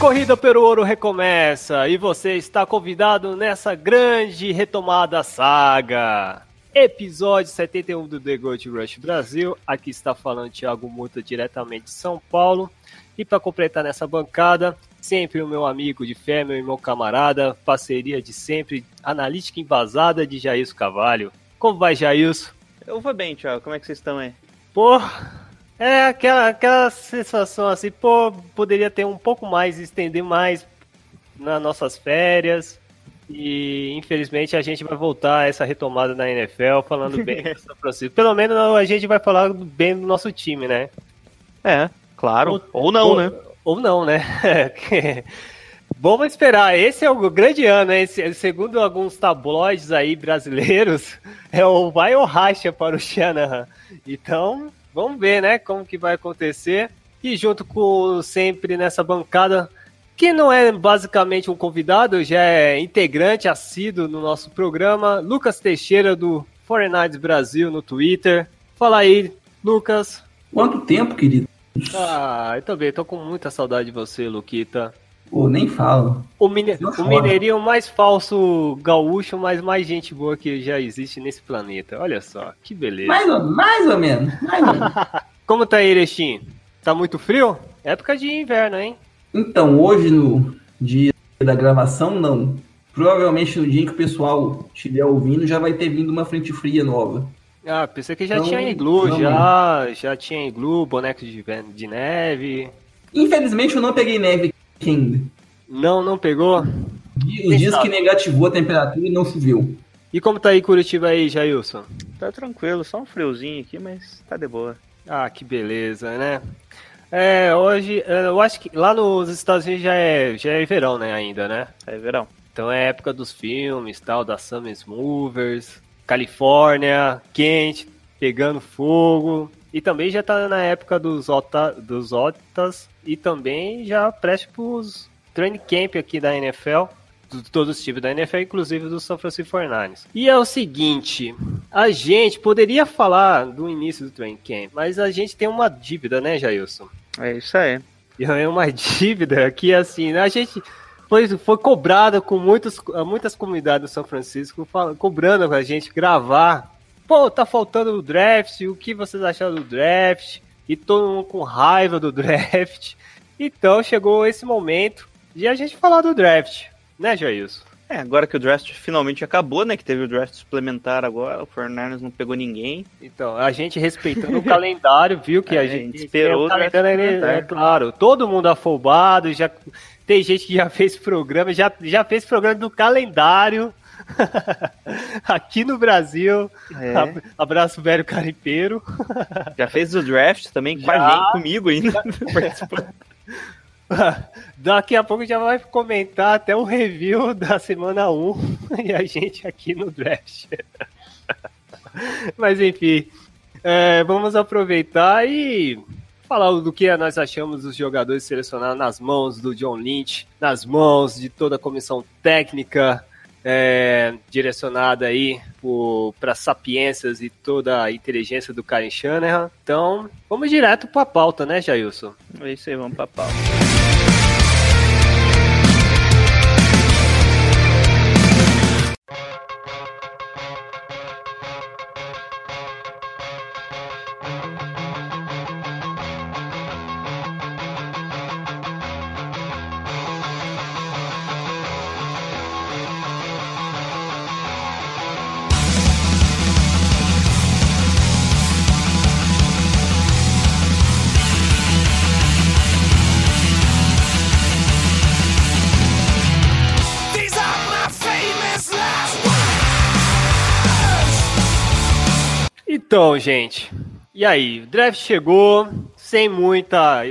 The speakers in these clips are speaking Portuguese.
Corrida pelo ouro recomeça e você está convidado nessa grande retomada saga. Episódio 71 do The Gold Rush Brasil. Aqui está falando Thiago Muta diretamente de São Paulo. E para completar nessa bancada, sempre o meu amigo de fé, meu irmão camarada, parceria de sempre, analítica embasada de Jailson Cavalho. Como vai, Jailson? Eu vou bem, Thiago. Como é que vocês estão aí? Pô, é aquela, aquela sensação assim, pô, poderia ter um pouco mais, estender mais nas nossas férias. E infelizmente a gente vai voltar a essa retomada na NFL falando bem do São Francisco. Pelo menos a gente vai falar bem do nosso time, né? É, claro. Ou, ou não, ou, né? Ou não, né? Vamos esperar. Esse é o grande ano, né? Esse, segundo alguns tabloides aí brasileiros, é o vai ou racha para o Shanahan. Então, vamos ver, né? Como que vai acontecer. E junto com sempre nessa bancada, que não é basicamente um convidado, já é integrante assíduo no nosso programa, Lucas Teixeira do 49 Brasil no Twitter. Fala aí, Lucas. Quanto tempo, querido? Ah, eu também tô com muita saudade de você, Luquita. Pô, nem falo. O, mine... O mineirinho mais falso gaúcho, mas mais gente boa que já existe nesse planeta. Olha só, que beleza. Mais ou, mais ou menos, mais ou menos. Como tá aí, Erechim? Tá muito frio? Época de inverno, hein? Então, hoje, no dia da gravação, não. Provavelmente no dia em que o pessoal estiver ouvindo, já vai ter vindo uma frente fria nova. Ah, pensei que já Não, tinha iglu, não. já, já tinha iglu, boneco de, de neve. Infelizmente, eu não peguei neve ainda. Não, não pegou? E Os dias que negativou a temperatura e não choveu. E como tá aí Curitiba aí, Jailson? Tá tranquilo, só um friozinho aqui, mas tá de boa. Ah, que beleza, né? É, hoje, é, eu acho que lá nos Estados Unidos já é, já é verão, né, ainda, né? É verão. Então é época dos filmes, tal, da Summer Movers, Califórnia, quente, pegando fogo. E também já tá na época dos, ota, dos Otas e também já preste pros training camp aqui da NFL, de todos os times da NFL, inclusive do São Francisco 49ers. E é o seguinte, a gente poderia falar do início do training camp, mas a gente tem uma dívida, né, Jailson? É isso aí. E é uma dívida que, assim, a gente foi, foi cobrada com muitos, muitas comunidades do São Francisco, cobrando pra gente gravar. Pô, tá faltando o draft, o que vocês acharam do draft? E todo mundo com raiva do draft. Então chegou esse momento de a gente falar do draft, né, Jailson? É, agora que o draft finalmente acabou, né? Que teve o draft suplementar agora, o Fernandes não pegou ninguém. Então, a gente respeitando o calendário, viu que É, a a gente, esperou o draft é, suplementar. é claro, todo mundo afobado, já tem gente que já fez programa, já, já fez programa do calendário aqui no Brasil. É. Ab- Abraço velho carimpeiro. Já fez o draft também com a gente, comigo ainda. Daqui a pouco já vai comentar até o review da semana 1 e a gente aqui no draft. Mas enfim, é, vamos aproveitar e falar do que nós achamos dos jogadores selecionados nas mãos do John Lynch, nas mãos de toda a comissão técnica é, direcionada aí para sapiências e toda a inteligência do Karen Shanahan. Então, vamos direto para a pauta, né, Jailson? É isso aí, vamos pra pau. These Então, gente, e aí? O draft chegou sem muita.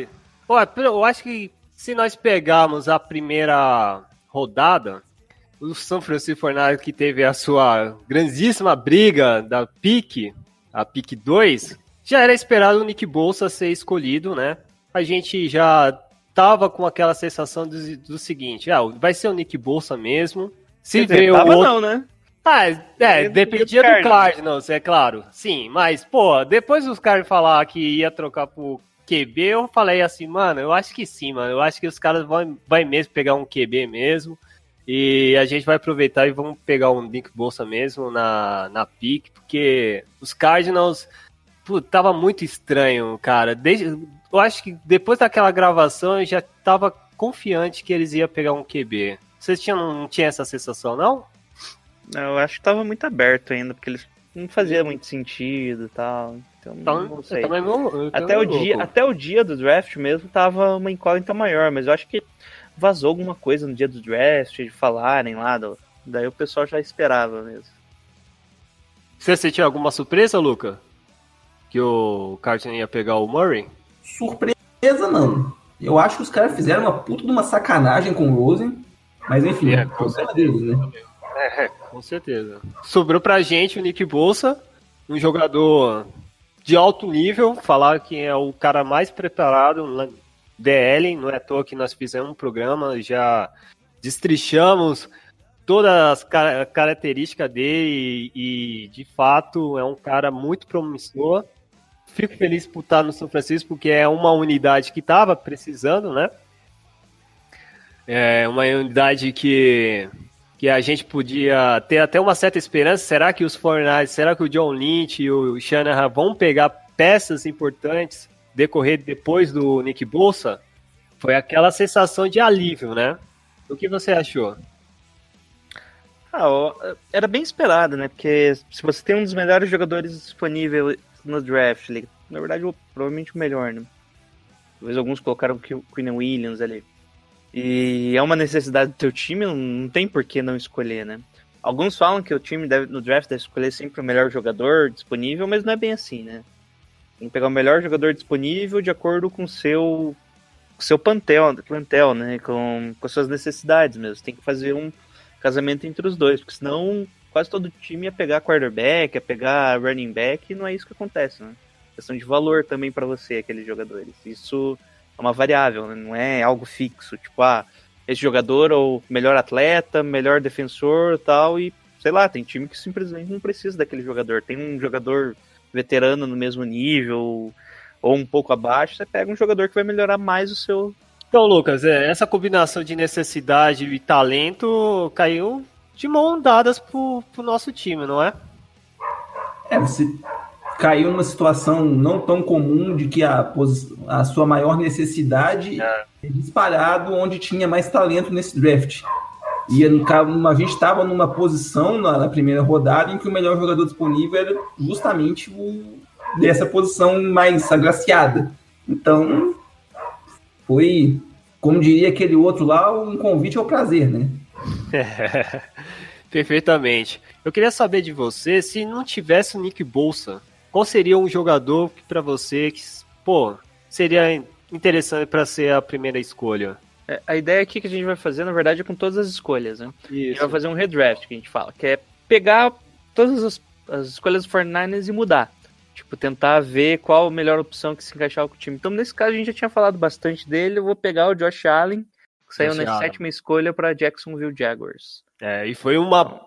Eu acho que se nós pegarmos a primeira rodada, o São Francisco Fornari que teve a sua grandíssima briga da pique, a pique 2, já era esperado o Nick Bolsa ser escolhido, né? A gente já tava com aquela sensação do, do seguinte, ah, vai ser o Nick Bolsa mesmo. Se Quer dizer, veio tava outro... não, né? Ah, é, Dependia dependia do do Cardinals. É claro. Sim, mas, pô, depois os caras falar que ia trocar pro QB, eu falei assim, mano, eu acho que sim, mano. Eu acho que os caras vão, vai mesmo pegar um QB mesmo. E a gente vai aproveitar e vamos pegar um Nick Bolsa mesmo na, na pick, porque os Cardinals, pô, tava muito estranho, cara. Desde, eu acho que depois daquela gravação eu já tava confiante que eles iam pegar um QB. Vocês tinham, não tinha essa sensação, não? Eu acho que tava muito aberto ainda, porque eles não fazia muito sentido e tal. Então, Então, não sei. não- Até o, dia, até o dia do draft mesmo tava uma incógnita maior, mas eu acho que vazou alguma coisa no dia do draft, de falarem lá, do- daí o pessoal já esperava mesmo. Você sentiu alguma surpresa, Luca? Que o Carson ia pegar o Murray? Surpresa não. Eu acho que os caras fizeram uma puta de uma sacanagem com o Rosen. Mas enfim, É, é, com problema deles, né? É, com certeza. Sobrou pra gente o Nick Bolsa, um jogador de alto nível, falar que é o cara mais preparado na DL, não é à toa que nós fizemos um programa, já destrichamos todas as ca- características dele e, e, de fato é um cara muito promissor. Fico feliz por estar no São Francisco, porque é uma unidade que estava precisando, né? É uma unidade que que a gente podia ter até uma certa esperança. Será que os Fortnite, será que o John Lynch e o Shanahan vão pegar peças importantes decorrer depois do Nick Bolsa? Foi aquela sensação de alívio, né? O que você achou? Ah, era bem esperado, né? Porque se você tem um dos melhores jogadores disponíveis no draft, na verdade, provavelmente o melhor, né? Talvez alguns colocaram o Qu- Quinn Williams ali. E é uma necessidade do teu time, não- tem por que não escolher, né? Alguns falam que o time deve, no draft deve escolher sempre o melhor jogador disponível, mas não é bem assim, né? Tem que pegar o melhor jogador disponível de acordo com o seu, seu plantel, plantel, né? Com, com as suas necessidades mesmo. Tem que fazer um casamento entre os dois, porque senão quase todo time ia pegar quarterback, ia pegar running back, e não é isso que acontece, né? Questão de valor também para você, aqueles jogadores. Isso é uma variável, né? não é algo fixo. Tipo, ah, esse jogador é o melhor atleta, melhor defensor tal, e sei lá, tem time que simplesmente não precisa daquele jogador. Tem um jogador veterano no mesmo nível, ou um pouco abaixo, você pega um jogador que vai melhorar mais o seu. Então, Lucas, é, essa combinação de necessidade e talento caiu de mão dadas pro, pro nosso time, não é? É, você caiu numa situação não tão comum de que a, a sua maior necessidade é disparado onde tinha mais talento nesse draft. E a gente estava numa posição na, na primeira rodada em que o melhor jogador disponível era justamente o dessa posição mais agraciada. Então, foi, como diria aquele outro lá, um convite ao prazer, né? Perfeitamente. Eu queria saber de você, se não tivesse o Nick Bolsa, qual seria um jogador que para você que, pô, seria interessante para ser a primeira escolha? É, A ideia aqui que a gente vai fazer, na verdade, é com todas as escolhas, né? A gente vai fazer um redraft, que a gente fala, que é pegar todas as, as escolhas do 49ers e mudar. Tipo, tentar ver qual a melhor opção que se encaixava com o time. Então, nesse caso, a gente já tinha falado bastante dele. Eu vou pegar o Josh Allen, que saiu Josh na Allen. sétima escolha para Jacksonville Jaguars. É, e foi uma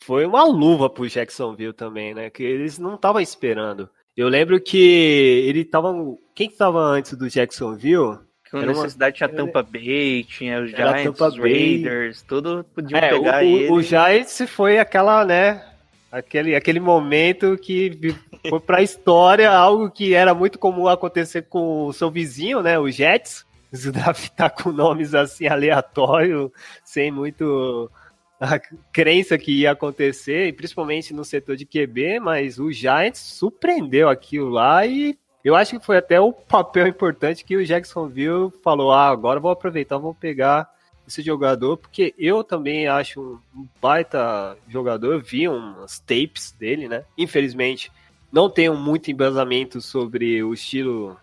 foi uma luva pro Jacksonville também, né? Que eles não estavam esperando. Eu lembro que ele tava quem que tava antes do Jacksonville? Era uma- necessidade tinha Tampa Bay, tinha os Giants, Tampa os Bay. Raiders, tudo podiam É, o, pegar o, ele. o Giants foi aquela, né? Aquele, aquele momento que foi pra história, algo que era muito comum acontecer com o seu vizinho, né? O Jets. Se draftar com nomes assim aleatórios, sem muito a crença que ia acontecer, principalmente no setor de QB, mas o Giants surpreendeu aquilo lá e eu acho que foi até o papel importante que o Jacksonville falou: ah, agora vou aproveitar, vou pegar esse jogador, porque eu também acho um um baita jogador. Eu vi umas tapes dele, né? Infelizmente, não tenho muito embasamento sobre o estilo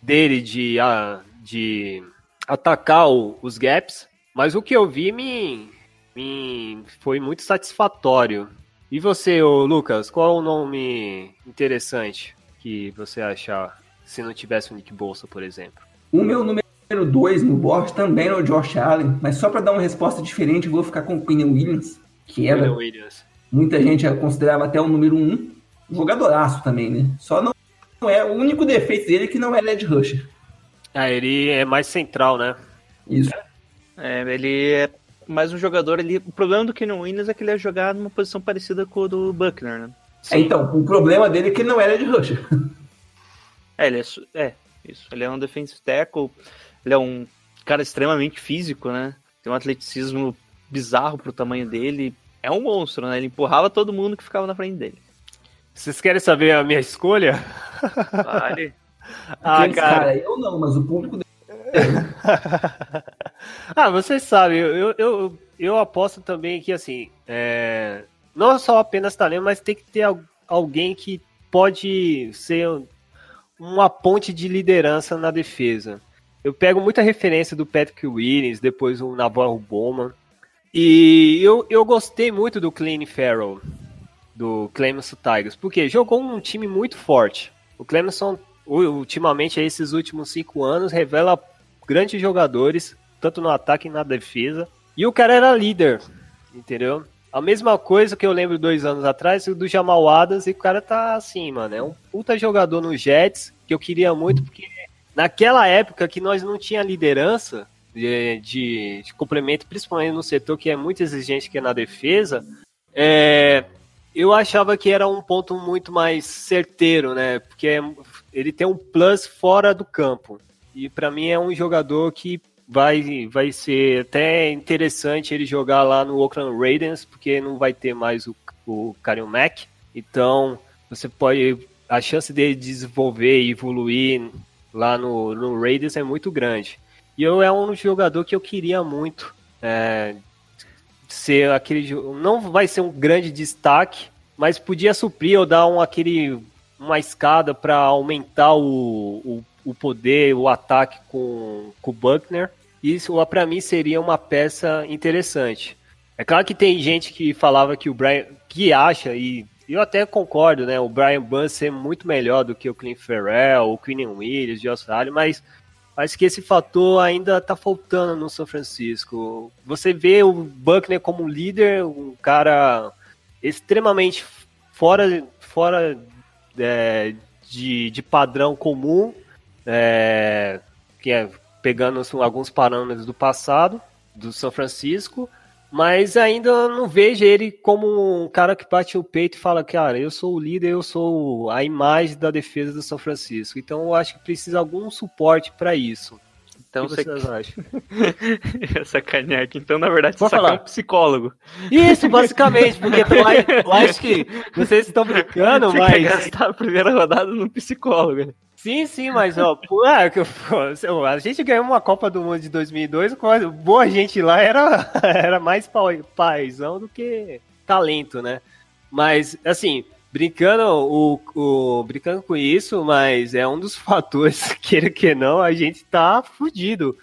dele de, ah, de atacar o- os gaps, mas o que eu vi me, me foi muito satisfatório. E você, ô Lucas, qual é o nome interessante que você achar se não tivesse o Nick Bolsa, por exemplo? O meu número 2 no board também é o Josh Allen, mas só para dar uma resposta diferente, eu vou ficar com o Quinn Williams, que era William Williams. muita gente considerava até o número 1. Um, jogadoraço também, né? Só não, não é o único defeito dele é que não é Led Rusher. Ah, ele é mais central, né? Isso. É, ele é mais um jogador ali. O problema do Kenan Williams é que ele ia jogar numa posição parecida com o do Buckner, né? É, então, o problema dele é que ele não é Led Rusher. É, ele é, é, isso. Ele é um defensive tackle, ele é um cara extremamente físico, né? Tem um atleticismo bizarro pro tamanho dele. É um monstro, né? Ele empurrava todo mundo que ficava na frente dele. Vocês querem saber a minha escolha? Vale. Ah, cara. cara, eu não, mas o público dele. ah, vocês sabem, eu, eu, eu, aposto também que, assim, é, não só apenas talento, mas tem que ter al- alguém que pode ser uma ponte de liderança na defesa. Eu pego muita referência do Patrick Williams, depois o Navarro Bowman, e eu, eu gostei muito do Clean Farrell, do Clemson Tigers, porque jogou um time muito forte. O Clemson, ultimamente, esses últimos cinco anos, revela grandes jogadores, tanto no ataque e na defesa. E o cara era líder, entendeu? A mesma coisa que eu lembro dois anos atrás do Jamal Adams, e o cara tá assim, mano. É um puta jogador no Jets, que eu queria muito, porque naquela época que nós não tinha liderança de, de, de complemento, principalmente no setor que é muito exigente, que é na defesa, é, eu achava que era um ponto muito mais certeiro, né? Porque é- ele tem um plus fora do campo. E para mim é um jogador que vai, vai ser até interessante ele jogar lá no Oakland Raiders, porque não vai ter mais o, o Karim Mack. Então, você pode. A chance dele desenvolver e evoluir lá no, no Raiders é muito grande. E eu é um jogador que eu queria muito é, ser aquele. Não vai ser um grande destaque, mas podia suprir ou dar um, aquele, uma escada para aumentar o, o, o poder, o ataque com, com o Buckner. Isso para mim seria uma peça interessante. É claro que tem gente que falava que o Brian. que acha, e eu até concordo, né? O Brian Bunn ser muito melhor do que o Clint Ferrell, o Quinn Williams, o Josh mas Acho que esse fator ainda tá faltando no São Francisco. Você vê o Buckner como líder, um cara extremamente fora, fora é, de, de padrão comum, é, que é pegando assim, alguns parâmetros do passado do São Francisco, mas ainda não vejo ele como um cara que bate o peito e fala, cara, eu sou o líder, eu sou a imagem da defesa do São Francisco. Então eu acho que precisa algum suporte para isso. Então o que você vocês acham? sacanear aqui. Então, na verdade, você Pode falar. um psicólogo. Isso, basicamente, porque eu acho- eu acho que vocês estão brincando, Você mas. gastar a primeira rodada num psicólogo. Sim, sim, mas ó, pô, pô, a gente ganhou uma Copa do Mundo de 2002, com a- boa gente lá era, era mais paizão do que talento, né? Mas, assim, brincando, o, o- brincando com isso, mas é um dos fatores, queira que não, a gente tá fudido.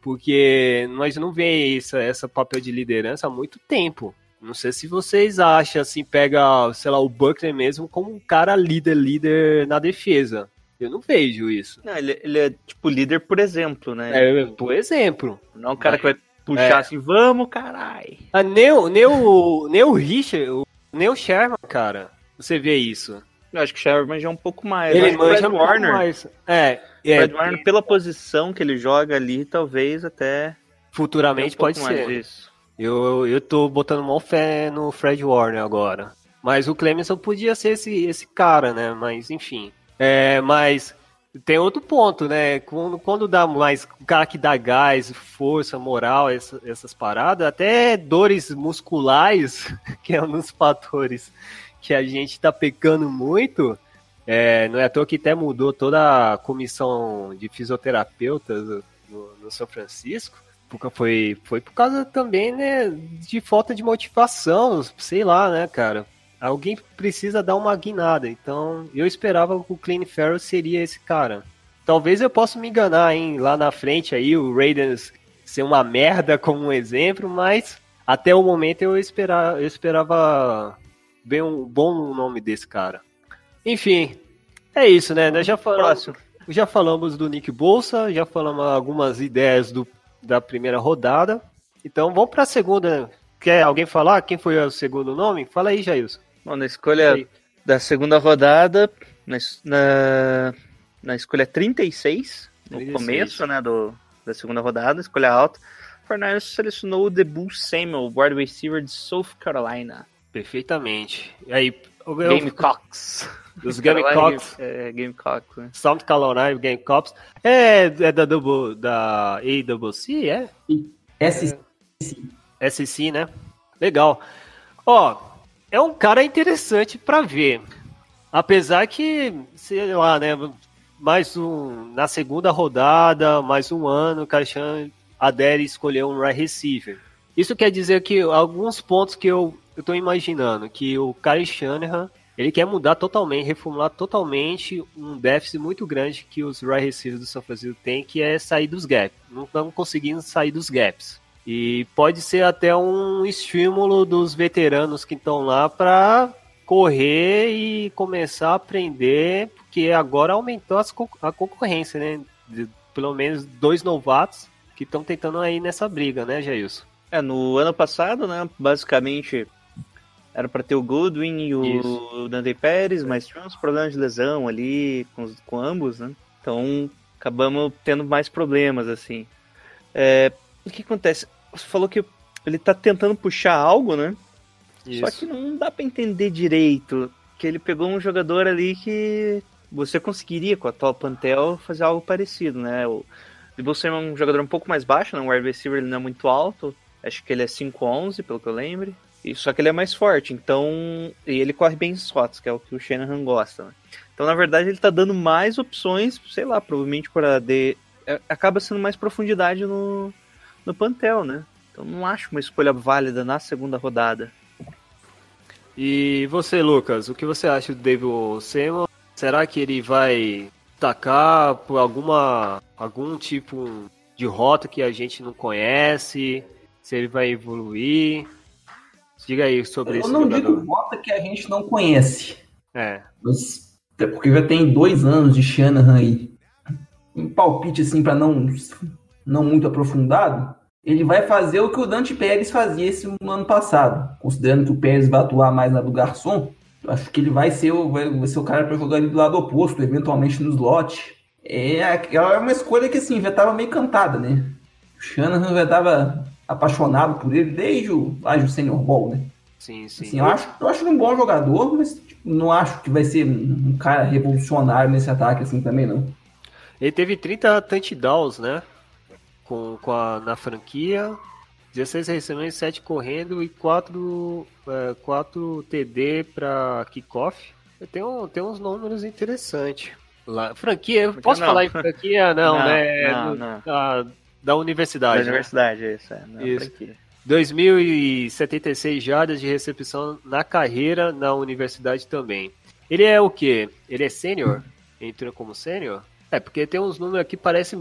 Porque nós não vê essa, essa papel de liderança há muito tempo. Não sei se vocês acham, assim, pega, sei lá, o Buckner mesmo como um cara líder, líder na defesa. Eu não vejo isso. Não, ele, ele é tipo líder por exemplo, né? É, por exemplo, Não é um cara que vai puxar É. assim, vamos, carai. a nem, o- nem, o, nem o Richard, nem o Sherman, cara, você vê isso. Eu acho que o Sherman já é um pouco mais. Ele manja Fred um Warner. mais. É, é Fred Warner, pela posição que ele joga ali, talvez até. futuramente um pode ser. disso. Eu, eu tô botando mó fé no Fred Warner agora. Mas o Clemson podia ser esse, esse cara, né? Mas enfim. É, mas tem outro ponto, né? Quando, quando dá mais. O cara que dá gás, força, moral, essa- essas paradas, até dores musculares, que é um dos fatores que a gente tá pecando muito. É, não é à toa que até mudou toda a comissão de fisioterapeutas no, no São Francisco. Porque foi, foi por causa também, né, de falta de motivação, sei lá, né, cara. Alguém precisa dar uma guinada. Então, eu esperava que o Clean Farrell seria esse cara. Talvez eu possa me enganar, hein? Lá na frente aí, o Raiders ser uma merda como um exemplo, mas até o momento eu, esperava, eu esperava ver um bom nome desse cara. Enfim, é isso, né? Nós já falamos, já falamos do Nick Bolsa, já falamos algumas ideias do, da primeira rodada. Então vamos para a segunda. Quer alguém falar quem foi o segundo nome? Fala aí, Jailson. Bom, na escolha da segunda rodada, na, na, na escolha 36, no 36. começo né, do, da segunda rodada, escolha alta, o Fernandes selecionou o Debut Samuel, wide receiver de South Carolina. Perfeitamente. E aí, o Gamecocks. Os Gamecocks. É, Gamecocks, né? South Carolina Gamecocks. É, é da, double, da AWC, é? Essa SC, né? Legal. Ó, é um cara interessante pra ver. Apesar que, sei lá, né? Mais um. Na segunda rodada, mais um ano, o Caixão adere escolher um right receiver. Isso quer dizer que alguns pontos que eu, tô imaginando, que o Kyle Shanahan, ele quer mudar totalmente, reformular totalmente um déficit muito grande que os right receivers do São Francisco têm, que é sair dos gaps. Não estão conseguindo sair dos gaps. E pode ser até um estímulo dos veteranos que estão lá para correr e começar a aprender, porque agora aumentou as a concorrência, né? De, pelo menos dois novatos que estão tentando aí nessa briga, né, Jailson? É, no ano passado, né, basicamente era para ter o Goodwin e o Isso. Dante Pérez, mas tinha uns problemas de lesão ali com, com ambos, né? Então acabamos tendo mais problemas, assim. É, o que acontece? Você falou que ele tá tentando puxar algo, né? Só que não dá pra entender direito que ele pegou um jogador ali que você conseguiria com a atual Pantel fazer algo parecido, né? O Samuel é um jogador um pouco mais baixo, né? Um wide receiver ele não é muito alto, acho que ele é 5'11", pelo que eu lembro. E só que ele é mais forte, então e ele corre bem em slots, que é o que o Shanahan gosta. Né? Então na verdade ele tá dando mais opções, sei lá, provavelmente para de é, acaba sendo mais profundidade no no Pantel, né? Então não acho uma escolha válida na segunda rodada. E você, Lucas, o que você acha do David Samuel? Será que ele vai tacar por alguma algum tipo de rota que a gente não conhece? Se ele vai evoluir? Diga aí sobre Eu esse não jogador. digo rota que a gente não conhece. É, Mas, até porque já tem dois anos de Shanahan aí. Um palpite assim para não não muito aprofundado. Ele vai fazer o que o Dante Pérez fazia esse no ano passado, considerando que o Pérez vai atuar mais na do garçom. eu Acho que ele vai ser o, vai, ser o cara para jogar ali do lado oposto, eventualmente no slot. É, é uma escolha que assim já estava meio cantada, né? O Shanahan já estava apaixonado por ele desde o, o Senior Ball, né? sim, sim. Assim, eu, acho, eu acho ele um bom jogador, mas tipo, não acho que vai ser um um cara revolucionário nesse ataque assim também, não. Ele teve 30 touchdowns, né? Com, com a, na franquia. 16 recepções, 7 correndo e 4, é, 4 TD para kickoff. Tem, um, tem uns números interessantes. Lá, franquia, posso não. falar em franquia? Não, Não, né? não. Da, da Da universidade. né? universidade, isso, é. Não, Isso. franquia. 2.076 jardas de recepção na carreira na universidade também. Ele é o quê? Ele é sênior? Entrou como sênior? É, porque tem uns números aqui que parecem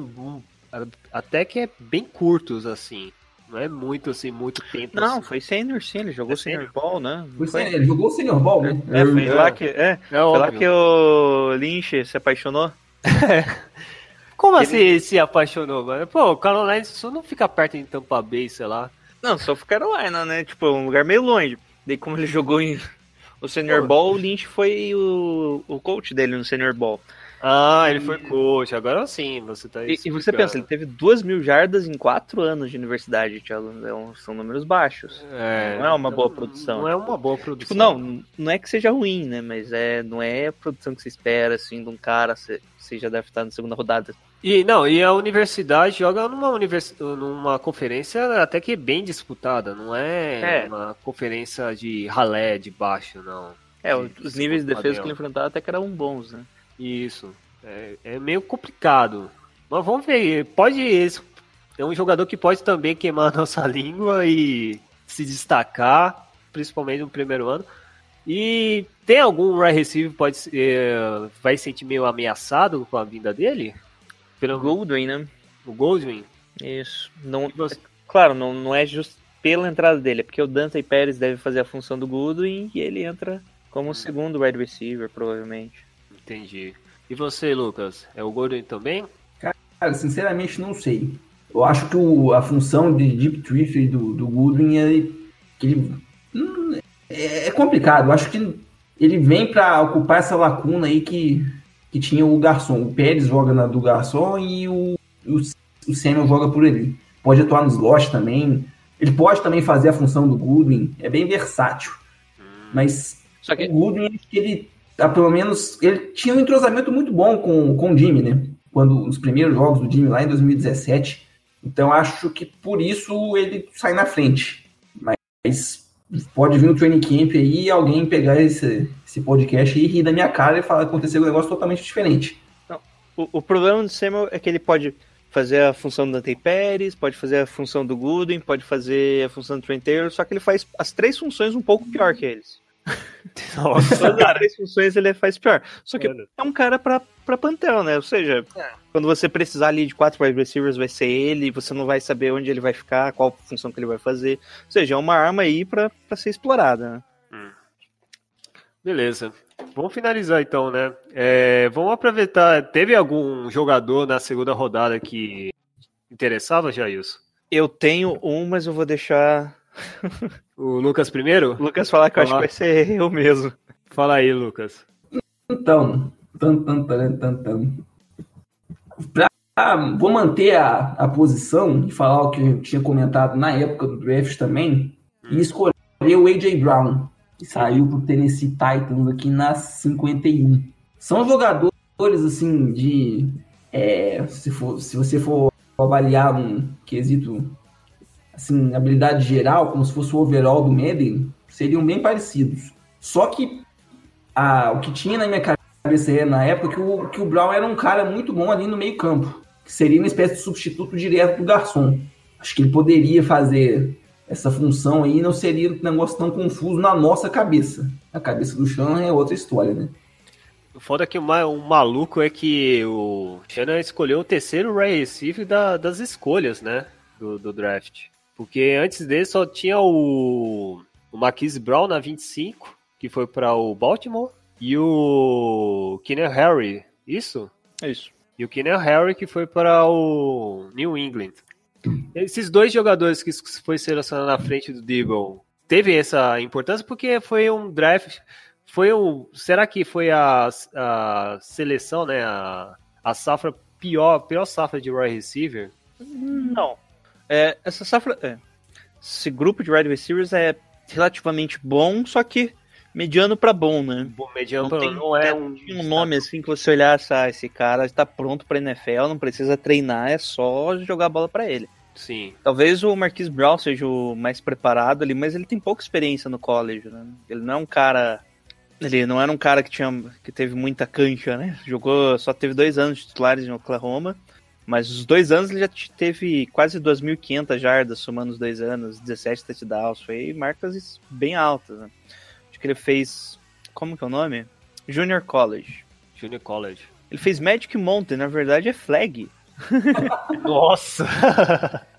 até que é bem curtos, assim. Não é muito, assim, muito tempo. Não, assim. foi senior sim, ele jogou É senior sênior? ball, né? Foi foi? Ele jogou Senior Ball, né? É, foi É. lá que, é, É foi lá que o Lynch se apaixonou. Como Ele- assim se apaixonou, mano? Pô, o Caroline só não fica perto em Tampa Bay, sei lá. Não, só foi Carolina, né? Tipo, um lugar meio longe. Daí como ele jogou em o Senior Pô. Ball, o Lynch foi o, o coach dele no Senior Ball. Ah, ele foi coach, agora sim, você tá E, e você pensa, ele teve duas mil jardas em quatro anos de universidade, Thiago. É São números baixos. É, Não é uma boa produção. Não é uma boa produção. Tipo, não, não é que seja ruim, né? Mas é, não é a produção que você espera, assim, de um cara se- seja draftado na segunda rodada. E não, e a universidade joga numa, univers... numa conferência até que bem disputada, não é, É. uma conferência de ralé de baixo, não. É, Sim, os níveis de defesa padrão. que ele enfrentava até que eram bons, né? Isso. É, é meio complicado. Mas vamos ver. Pode. esse- É um jogador que pode também queimar a nossa língua e se destacar, principalmente no primeiro ano. E tem algum wide receiver que pode ser, vai se sentir meio ameaçado com a vinda dele? Pelo Goldwyn, né? o Goldwyn. Isso. Não, você- Claro, não, não é justo pela entrada dele, é porque o Dante Pérez deve fazer a função do Goodwin e ele entra como segundo wide receiver, provavelmente. Entendi. E você, Lucas? É o Goldwyn também? Cara, sinceramente não sei. Eu acho que o- a função de Deep Thrift do, do Goodwin é que ele hum, é, é complicado. Eu acho que ele vem para ocupar essa lacuna aí que, que tinha o Garçom. O Pérez joga na do Garçom e o, o, o Samuel joga por ali. Pode atuar no slot também. Ele pode também fazer a função do Goodwin. É bem versátil. Mas Só que o Goodwin, acho que ele, pelo menos, ele tinha um entrosamento muito bom com, com o Jimmy, né? Quando os primeiros jogos do Jimmy lá em 2017. Então acho que por isso ele sai na frente. Mas pode vir um training camp aí e alguém pegar esse, esse podcast e rir da minha cara e falar que aconteceu um negócio totalmente diferente. o, o problema do Samuel é que ele pode fazer a função do Dante Pérez, pode fazer a função do Goodwin, pode fazer a função do Trent Taylor, só que ele faz as três funções um pouco pior que eles. Nossa, três funções ele faz pior. Só que é um cara pra, pra Pantel, né? Ou seja, quando você precisar ali de quatro wide receivers, vai ser ele, você não vai saber onde ele vai ficar, qual função que ele vai fazer. Ou seja, é uma arma aí pra, pra ser explorada, né? Beleza. Vamos finalizar então, né? É, vamos aproveitar. Teve algum jogador na segunda rodada que interessava, Jailson? Eu tenho um, mas eu vou deixar O Lucas primeiro? o Lucas falar que eu acho que vai ser eu mesmo. Fala aí, Lucas. Então, tan, tan, tan, tan, tan. Pra, vou manter a, a posição e falar o que eu tinha comentado na época do draft também, e escolher o A.J. Brown, que saiu pro Tennessee Titans aqui na 51. São jogadores, assim, de... é, se, for, se você for avaliar um quesito, assim, habilidade geral, como se fosse o overall do Madden, seriam bem parecidos. Só que a- o que tinha na minha cabeça na época que o, que o Brown era um cara muito bom ali no meio campo, que seria uma espécie de substituto direto do Garçom. Acho que ele poderia fazer essa função aí não seria um negócio tão confuso na nossa cabeça. A cabeça do Sean é outra história, né? O foda é que o ma- o maluco é que o Shannon escolheu o terceiro wide receiver da- das escolhas, né? Do, do draft. Porque antes dele só tinha o, o Marquise Brown na 25, que foi para o Baltimore, e o Keenan Harry, isso? É isso. E o Keenan Harry que foi para o New England. Esses dois jogadores que foi selecionado na frente do Deagle teve essa importância porque foi um draft, foi um, será que foi a, a seleção, né, a, a safra pior, pior safra de wide receiver? Não. É, essa safra. é, esse grupo de wide receivers é relativamente bom, só que mediano pra bom, né? Bom, mediano Não tem- não é um, um nome assim que você olhasse, ah, esse cara está pronto pra NFL, não precisa treinar, é só jogar a bola pra ele. Sim, Talvez o Marquise Brown seja o mais preparado ali, mas ele tem pouca experiência no college, né? Ele não é um cara. Ele não era um cara que tinha que teve muita cancha, né? Jogou, só teve dois anos de titulares em Oklahoma, mas os dois anos ele já teve quase 2.500 jardas somando os dois anos, 17 touchdowns, foi marcas bem altas, né? Acho que ele fez, como que é o nome? Junior College. Junior College. Ele fez Magic Mountain, na verdade é flag. Nossa!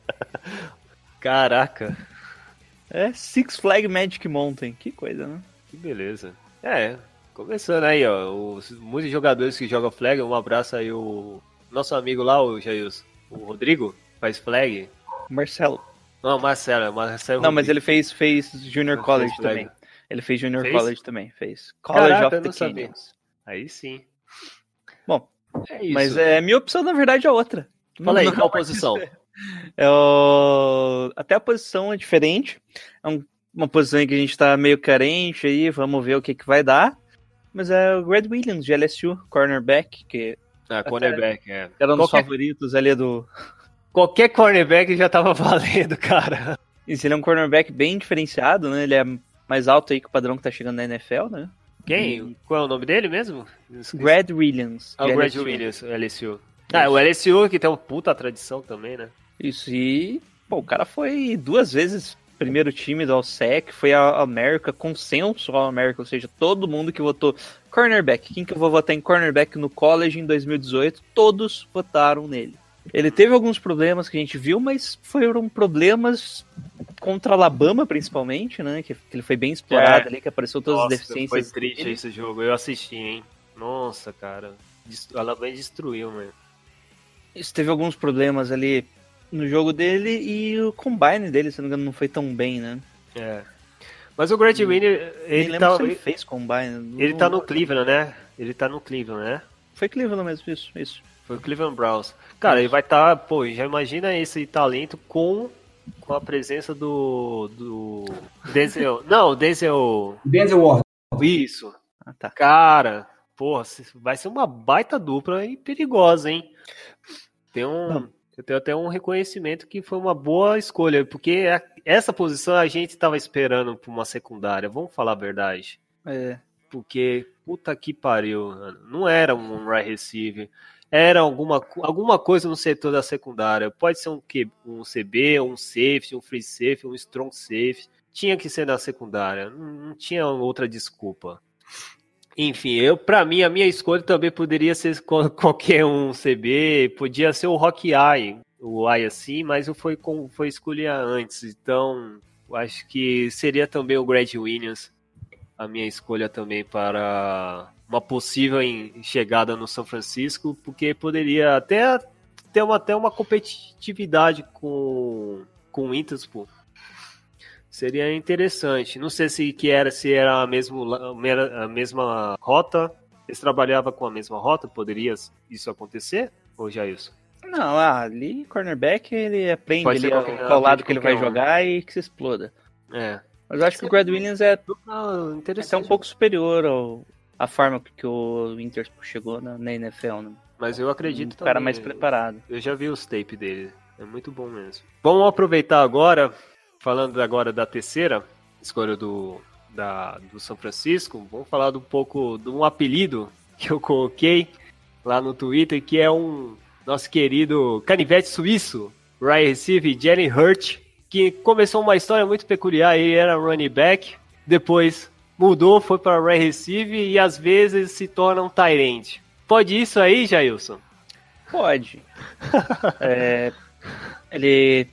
Caraca, É Six Flag Magic Mountain, que coisa, né? que beleza. É, começando aí, ó, os, muitos jogadores que jogam flag, um abraço aí o nosso amigo lá, o Jailson, o Rodrigo, faz flag. Marcelo. Não, Marcelo, é Marcelo Não, mas ele fez, fez Junior Ele College fez também. Ele fez Junior Fez? College também, fez. College Caraca, of the não. Canyons. Aí sim. Bom, É isso. Mas é, minha opção, na verdade, é outra. Fala aí, Não- qual posição? É o... Até a posição é diferente. É um- uma posição que a gente tá meio carente aí, vamos ver o que, que vai dar. Mas é o Greg Williams, de LSU, cornerback, que Ah, cornerback, é. era um dos Qualquer, favoritos ali do. qualquer cornerback já tava valendo, cara. Isso, ele é um cornerback bem diferenciado, né? Ele é mais alto aí que o padrão que tá chegando na NFL, né? Quem? Qual é o nome dele mesmo? Greg Williams. Ah, o LSU. Williams, o LSU. Ah, o LSU que tem uma puta tradição também, né? Isso, e pô, o cara foi duas vezes primeiro time do All-Sec, foi a América, consenso América, ou seja, todo mundo que votou cornerback. Quem que eu vou votar em cornerback no college em 2018? Todos votaram nele. Ele teve alguns problemas que a gente viu, mas foram problemas contra Alabama, principalmente, né? Que, que ele foi bem explorado É. ali, que apareceu todas Nossa, as deficiências. Foi triste dele. esse jogo. Eu assisti, hein? Nossa, cara. Bem destruiu, mano. Isso teve alguns problemas ali no jogo dele e o combine dele, se não me engano, não foi tão bem, né? É. Mas o Grant Winner, Nem ele tá, se ele fez combine. ele Não- tá no Cleveland, né? Ele tá no Cleveland, né? Foi Cleveland mesmo, isso, isso. Foi o Cleveland Browns. Cara, ele vai estar, pô, já imagina esse talento com, com a presença do. do. Denzel. Não, Denzel. Denzel Ward. Isso. Ah, tá. Cara, porra, vai ser uma baita dupla e perigosa, hein? Tem um. Eu tenho até um reconhecimento que foi uma boa escolha, porque essa posição a gente estava esperando para uma secundária, vamos falar a verdade. É, Porque, puta que pariu, mano. não era um right receiver, era alguma, alguma coisa no setor da secundária. Pode ser um, um CB, um safety, um free safety, um strong safety. Tinha que ser na secundária, não, não tinha outra desculpa. Enfim, eu para mim a minha escolha também poderia ser qual- qualquer um CB, podia ser o Rock Eye, o Eye assim, mas eu foi com foi escolher antes, então acho que seria também o Greg Williams a minha escolha também para uma possível chegada no São Francisco, porque poderia até ter uma, até uma competitividade com, com o Interspool. Seria interessante. Não sei se que era se era a, mesmo, a mesma rota. Eles trabalhavam com a mesma rota, poderia isso acontecer? Ou já isso? Não, ah, ali, cornerback, ele aprende ali qualquer- qual lado que ele vai um. jogar e que se exploda. É. Mas eu acho que o Brad Williams é Ah, um pouco superior ao, à forma que o Inter chegou na, na NFL, né? Mas eu acredito Um cara também. mais preparado. Eu já vi os tape dele. É muito bom mesmo. Vamos aproveitar agora, falando agora da terceira escolha do, da, do São Francisco, vamos falar um pouco de um apelido que eu coloquei lá no Twitter, que é um nosso querido canivete suíço, right receiver Jalen Hurt, que começou uma história muito peculiar, ele era running back, depois mudou, foi para right receiver e às vezes se torna um tight end. Pode isso aí, Jailson? Pode. É, ele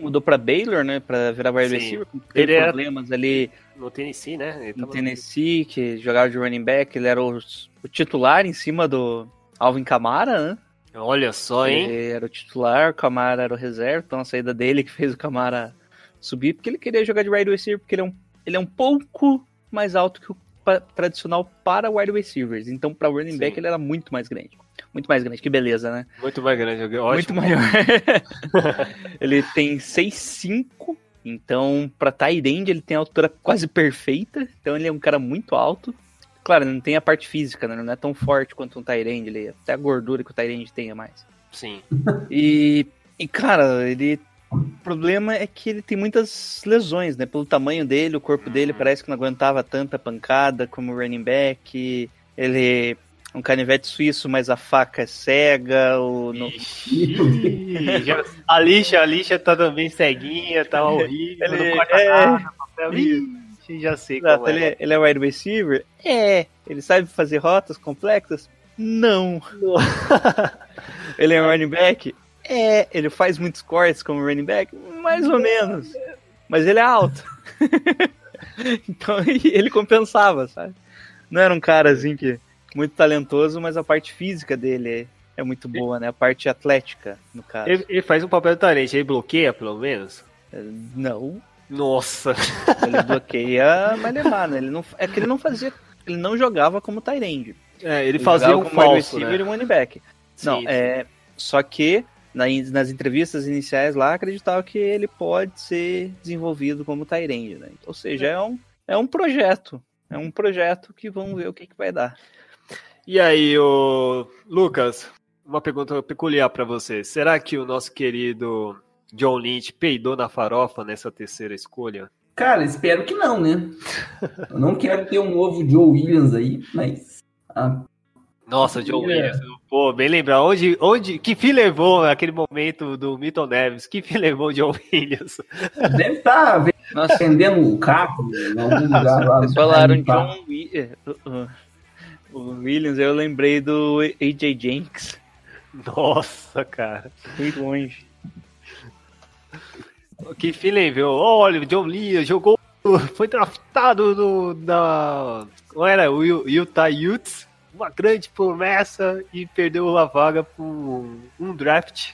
mudou pra Baylor, né? Pra virar wide receiver. Teve Ele problemas ali No Tennessee, né? No Tennessee, que jogava de running back. Ele era o, o titular em cima do Alvin Kamara, né? Olha só, hein? Ele era o titular, o Camara era o reserva, então a saída dele que fez o Camara subir, porque ele queria jogar de wide receiver, porque ele é um, ele é um pouco mais alto que o pa- tradicional para wide receivers. Então, para running Sim. back, ele era muito mais grande. Muito mais grande, que beleza, né? Muito mais grande. Ótimo. Muito maior. ele tem 6'5", então para tight end ele tem a altura quase perfeita, então ele é um cara muito alto. Claro, não tem a parte física, né? Não é tão forte quanto um tight end, ele até a gordura que o tight end tem a mais. Sim. E, e cara, ele. O problema é que ele tem muitas lesões, né? Pelo tamanho dele, o corpo dele parece que não aguentava tanta pancada como o running back. Ele é um canivete suíço, mas a faca é cega. O, no- a lixa, a lixa tá também ceguinha, tá horrível. Ele- não corta é. nada, papel. Ixi, já sei Exato, é. ele, é- ele é wide receiver? É. Ele sabe fazer rotas complexas? Não. ele é um running back? É. Ele faz muitos cortes como running back? Mais ou menos. Mas ele é alto. então ele compensava, sabe? Não era um cara assim que muito talentoso, mas a parte física dele é, é muito boa, né? A parte atlética, no caso. Ele, ele faz um papel talento, ele bloqueia pelo menos? Não, Nossa. ele bloqueia Malemar, né? Ele não, é que ele não fazia, ele não jogava como Tyrande. É, ele fazia jogava um como falso, receiver né? e um running back. Não, Sim, é. Só que nas entrevistas iniciais lá acreditava que ele pode ser desenvolvido como Tyrande, né? Ou seja, é um, é um projeto. É um projeto que vamos ver o que, que vai dar. E aí, o Lucas, uma pergunta peculiar pra você. Será que o nosso querido John Lynch peidou na farofa nessa terceira escolha? Cara, espero que não, né? Eu não quero ter um novo Joe Williams aí, mas. ah, Nossa, John É. Williams. Pô, bem lembrar. Onde, onde, que fim levou aquele momento do Milton Neves? Que fim levou o John Williams? deve estar Nossa, Prendendo o carro em algum lugar lá. vocês falaram Tá. John Wi- eh, uh, uh, o Williams, eu lembrei do AJ Jenks. Nossa, cara. Muito longe. Que feeling, viu? Olha, o John Lee jogou. Foi draftado no, na. Qual era? O Utah Utes. Uma grande promessa e perdeu a vaga por um draft,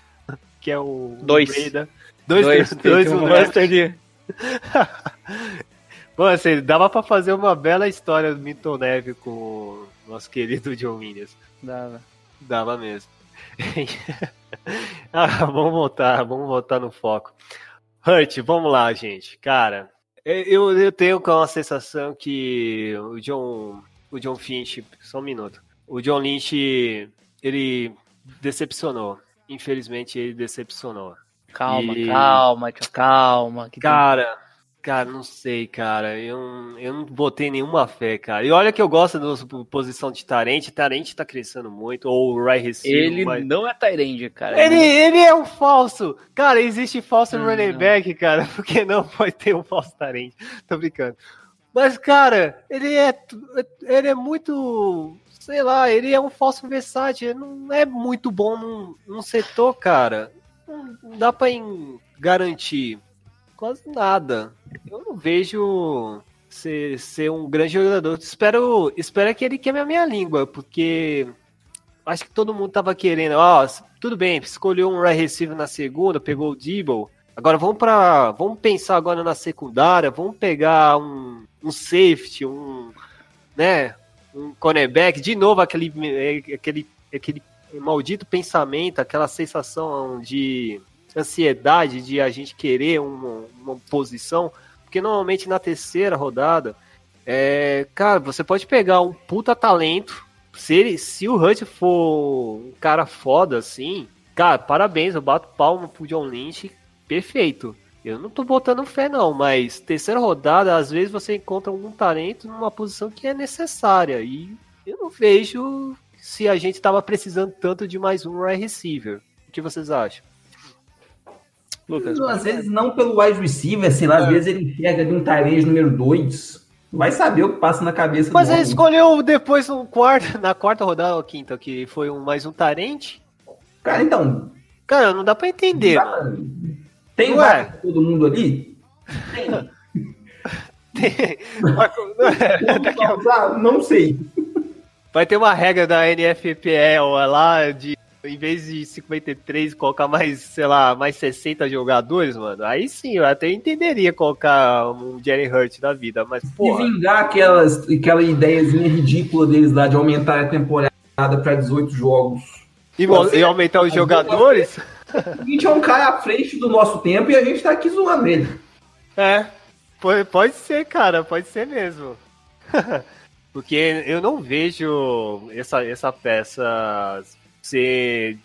que é o. Dois. Breda. Dois, dois, dois, um um de... Bom, assim, dava pra fazer uma bela história do Milton Neve com o nosso querido John Williams. Dava. Dava mesmo. ah, vamos voltar, vamos voltar no foco. Hurt, vamos lá, gente. Cara, eu, eu tenho com a sensação que o John, o John Finch, só um minuto. O John Lynch, ele decepcionou. Infelizmente, ele decepcionou. Calma, E- calma, tio, calma. Que Cara, cara, não sei, cara. Eu, eu não botei nenhuma fé, cara. E olha que eu gosto da posição de Tarente. Tarente tá crescendo muito. Ou o right receiver. Ele mas- não é Tyrande, cara. Ele, ele é um falso. Cara, existe falso Hum, running back, cara. Por que não pode ter um falso Tarente? Tô brincando. Mas, cara, ele é, ele é muito. Sei lá, ele é um falso versátil. Ele não é muito bom num, num setor, cara. Não dá pra garantir quase nada. Eu não vejo ser, ser um grande jogador. Espero, espero que ele queime a minha língua, porque acho que todo mundo tava querendo. Ó, tudo bem, escolheu um right receiver na segunda, pegou o Debo. Agora vamos para, vamos pensar agora na secundária, vamos pegar um, um safety, um, né, um cornerback, de novo aquele, aquele, aquele maldito pensamento, aquela sensação de ansiedade de a gente querer uma, uma posição, porque normalmente na terceira rodada, é, cara, você pode pegar um puta talento, se, ele, se o Hunt for um cara foda assim, cara, parabéns, eu bato palma pro John Lynch, perfeito. Eu não tô botando fé não, mas terceira rodada, às vezes você encontra algum talento numa posição que é necessária e eu não vejo se a gente tava precisando tanto de mais um wide receiver. O que vocês acham? Lucas, Às vezes não pelo wide receiver, sei lá, às vezes ele enxerga de um Tyrese número 2. Vai saber o que passa na cabeça Mas do ele homem. escolheu depois no quarto, na quarta rodada ou quinta, que foi um, mais um Tarente. Cara, então, Cara, não dá pra entender, dá tem Ué. vaga pra todo mundo ali? Tem. Não, tá, não sei. Vai ter uma regra da NFPL lá de, em vez de 53, colocar mais, sei lá, mais 60 jogadores, mano. Aí sim, eu até entenderia colocar um Jerry Hurt da vida, mas, E porra. vingar aquelas, aquela ideiazinha ridícula deles lá de aumentar a temporada pra 18 jogos. E, e aumentar os jogadores? A gente é um cara à frente do nosso tempo e a gente tá aqui zoando ele. É, pode, ser, cara, pode ser mesmo. Porque eu não vejo essa, essa peça ser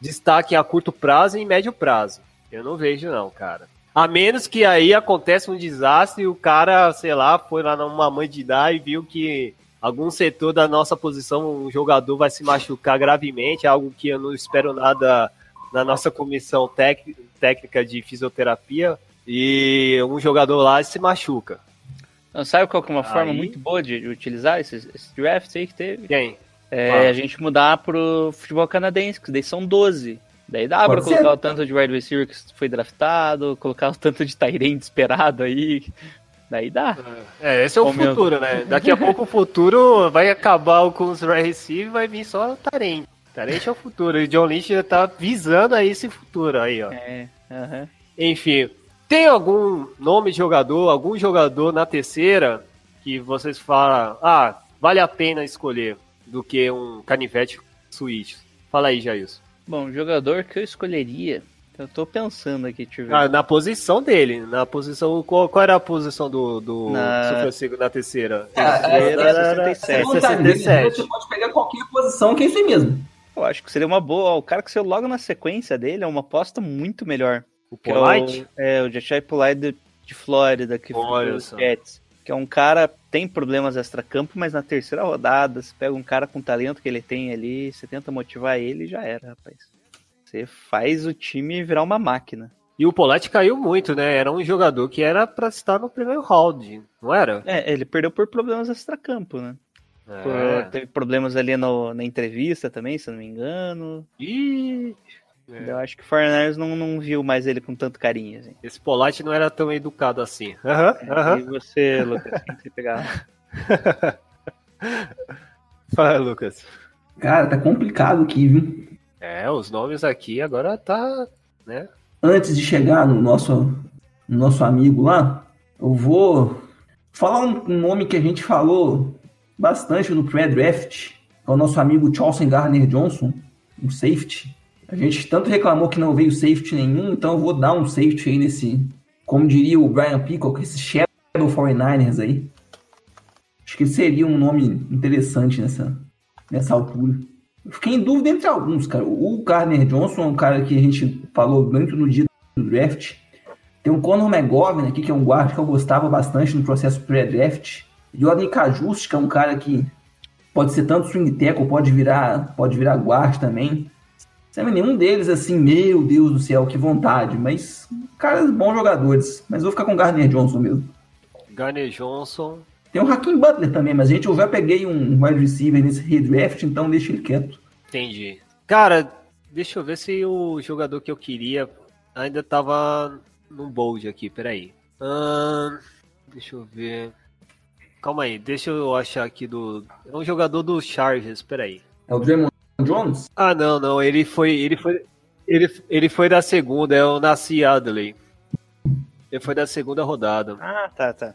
destaque a curto prazo e médio prazo. Eu não vejo, não, cara. A menos que aí acontece um desastre e o cara, sei lá, foi lá numa mãe de dar e viu que algum setor da nossa posição, um jogador vai se machucar gravemente, algo que eu não espero nada na nossa comissão tec- técnica de fisioterapia, e um jogador lá se machuca. Não, sabe qual que é uma forma Aí- muito boa de utilizar esse, esse draft aí que teve? Quem? É Ah. a gente mudar pro futebol canadense, que daí são 12. Daí dá Pode pra colocar ser. o tanto de wide receiver que foi draftado, colocar o tanto de Tyrande esperado aí. Daí dá. É, esse é o meu. futuro, né? Daqui a pouco o futuro vai acabar com os right receiver e vai vir só o Tarente é o futuro. E o John Lynch já tá visando aí esse futuro aí, ó. É, aham. Enfim, tem algum nome de jogador, algum jogador na terceira que vocês falam, ah, vale a pena escolher do que um canivete suíte? Fala aí, Jailson. Bom, jogador que eu escolheria. Eu tô pensando aqui, deixa eu ver. Ah, na posição dele, na posição. Qual, qual era a posição do, do Na- São Francisco na terceira? Ah, Terceira, é, 67. Você tá vendo, 67. Você pode pegar qualquer posição que é isso aí mesmo. Eu acho que seria uma boa. O cara que saiu logo na sequência dele é uma aposta muito melhor. O é Polite? o, é, o Polite de, de Flórida, que Olha foi o. Jets. Que é um cara tem problemas extra-campo, mas na terceira rodada, você pega um cara com o talento que ele tem ali, você tenta motivar ele e já era, rapaz. Você faz o time virar uma máquina. E o Polatti caiu muito, né? Era um jogador que era pra estar no primeiro round, não era? É, ele perdeu por problemas extracampo, né? Por- É. teve problemas ali no- na entrevista também, se eu não me engano. Ih, É. Eu acho que o Forners não, não viu mais ele com tanto carinho, assim. esse Polatti não era tão educado assim. Aham, aham. E você, Lucas, quem que você pegar? Fala, Lucas. Cara, tá complicado aqui, viu? É, os nomes aqui agora tá, né? Antes de chegar no nosso, no nosso amigo lá, eu vou falar um, um nome que a gente falou bastante no pré-draft, é o nosso amigo Charleston Garner Johnson, um safety. A gente tanto reclamou que não veio safety nenhum, então eu vou dar um safety aí nesse, como diria o Brian Peacock, esse Shadow 49ers aí. Acho que seria um nome interessante nessa, nessa altura. Fiquei em dúvida entre alguns, cara. O Garner Johnson é um cara que a gente falou muito no dia do draft. Tem o Conor McGovern aqui, que é um guarda que eu gostava bastante no processo pré-draft. Anika Just, que é um cara que pode ser tanto swing tackle, pode virar, pode virar guarda também. Sabe, nenhum deles assim, meu Deus do céu, que vontade. Mas caras bons jogadores. Mas eu vou ficar com o Garner Johnson mesmo. Garner Johnson. Tem o Hakim Butler também, mas gente, eu já peguei um wide receiver nesse redraft, então deixa ele quieto. Entendi. Cara, deixa eu ver se o jogador que eu queria ainda tava no bold aqui, peraí. Deixa eu ver. Calma aí, deixa eu achar aqui do. É um jogador do Chargers, peraí. É o Draymond Jones? Ah, não, não, ele foi. Ele foi. Ele, ele foi da segunda, é o Nassi Adley. Ele foi da segunda rodada. Ah, tá, tá.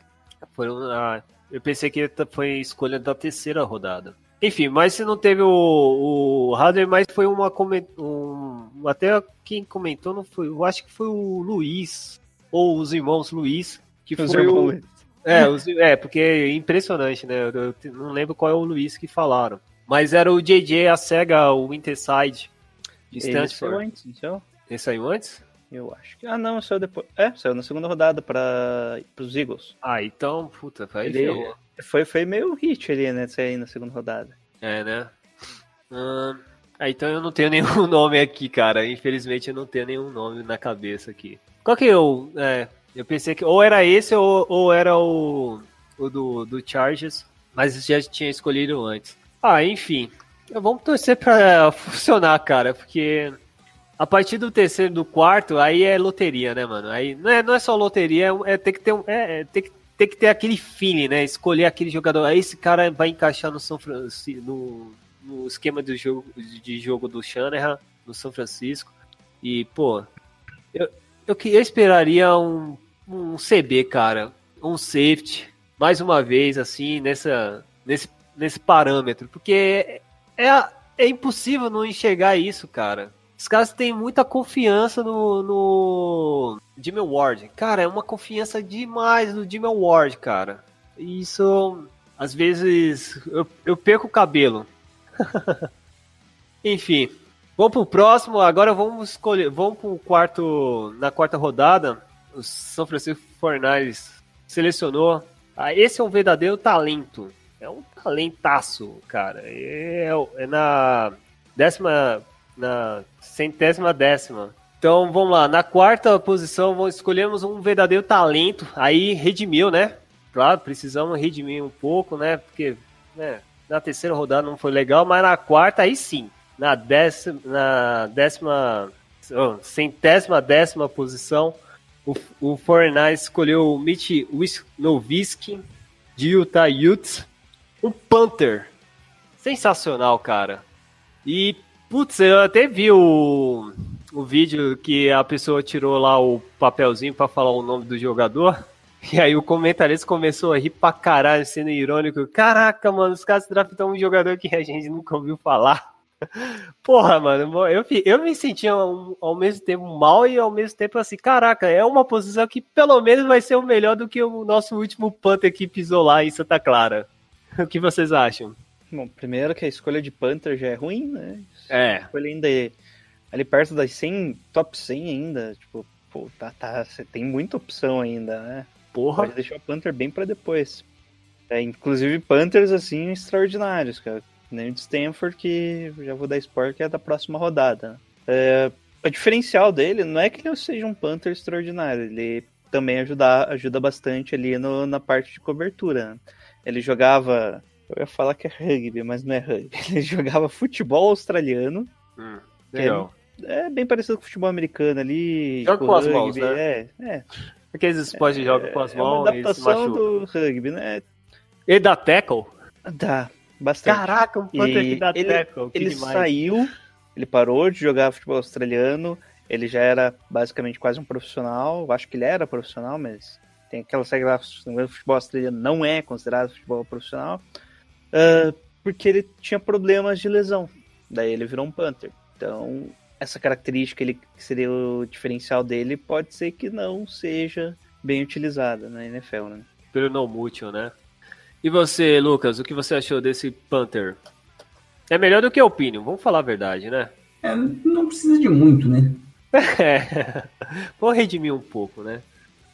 Foi um- ah, eu pensei que ele ta- foi escolha da terceira rodada. Enfim, mas se não teve o, o Hadley, mas foi uma um, até quem comentou não foi, eu acho que foi o Luiz ou os irmãos Luiz que Os foi irmãos o, Luiz. É, os- é, porque é impressionante, né? Eu, eu não lembro qual é o Luiz que falaram, mas era o JJ a cega o Winterside de Ele saiu antes, então? Ele saiu antes? Eu acho que. Ah, não, saiu depois. É, saiu na segunda rodada para os Eagles. Ah, então, puta, aí Ele- ferrou. Foi, foi meio hit ali, né? Sair na segunda rodada. É, né? Ahn, ah, então eu não tenho nenhum nome aqui, cara. Infelizmente eu não tenho nenhum nome na cabeça aqui. Qual que eu. É, eu pensei que ou era esse ou, ou era o, o do, do Chargers, mas já tinha escolhido antes. Ah, enfim. Vamos torcer pra funcionar, cara, porque a partir do terceiro do quarto, aí é loteria, né, mano? Aí não é, não é só loteria, é, é que ter um. É, é que tem que ter aquele feeling, né? Escolher aquele jogador. Aí esse cara vai encaixar no São Francisco, no, no esquema do jogo, de jogo do Shanahan, no São Francisco. E, pô, eu, eu, eu esperaria um, um CB, cara. Um safety. Mais uma vez, assim, nessa, nesse, nesse parâmetro. Porque é, é impossível não enxergar isso, cara. Os caras têm muita confiança no, no Jimmy Ward. Cara, é uma confiança demais no Jimmy Ward, cara. Isso, às vezes, eu, eu perco o cabelo. Enfim, vamos pro próximo. Agora vamos escolher, vamos pro quarto, na quarta rodada. O São Francisco 49ers selecionou. Ah, esse é um verdadeiro talento. É um talentaço, cara. É, é na décima, na centésima décima. Então vamos lá, na quarta posição escolhemos um verdadeiro talento. Aí redimiu, né? Claro, precisamos redimir um pouco, né? Porque né, na terceira rodada não foi legal, mas na quarta aí sim. Na décima, na décima, oh, centésima décima posição, o, o 49 escolheu o Mitch Wisnowiski de Utah Utes, um Panther. Sensacional, cara. E, putz, eu até vi o, o vídeo que a pessoa tirou lá o papelzinho pra falar o nome do jogador. E aí o comentarista começou a rir pra caralho, sendo irônico. Caraca, mano, os caras draftam um jogador que a gente nunca ouviu falar. Porra, mano, eu, eu me sentia ao, ao mesmo tempo mal e ao mesmo tempo assim, caraca, é uma posição que pelo menos vai ser o melhor do que o nosso último Panther que pisou lá em Santa Clara. O que vocês acham? Bom, primeiro que a escolha de Panther já é ruim, né? É, A escolha ainda é ali perto das 100, top 100 ainda. Tipo, pô, tá, tá, você tem muita opção ainda, né? porra. Pode deixar o Panther bem pra depois. É, inclusive Panthers, assim, extraordinários, cara. Nem de Stanford, que já vou dar spoiler, que é da próxima rodada. É, o diferencial dele não é que ele seja um Panther extraordinário, ele também ajuda, ajuda bastante ali no, na parte de cobertura. né? Ele jogava. Eu ia falar que é rugby, mas não é rugby. Ele jogava futebol australiano. Hum, Que legal. É bem parecido com o futebol americano ali. Joga tipo, com as mãos, rugby, né? É, é. Aqueles esportes que jogam com as é uma mãos e se adaptação do rugby, né? Ele dá tackle? Dá, bastante. Caraca, um Panther E que dá ele- tackle. que ele demais. saiu, ele parou de jogar futebol australiano, ele já era basicamente quase um profissional, eu acho que ele era profissional, mas tem aquela regra lá, o futebol australiano não é considerado futebol profissional, ah, porque ele tinha problemas de lesão, daí ele virou um Panther. Então, essa característica ele, que seria o diferencial dele pode ser que não seja bem utilizada na NFL, né? Pelo não mútil, né? E você, Lucas, o que você achou desse Panther? É melhor do que o Opinion, vamos falar a verdade, né? É, não precisa de muito, né? É. Vou redimir um pouco, né?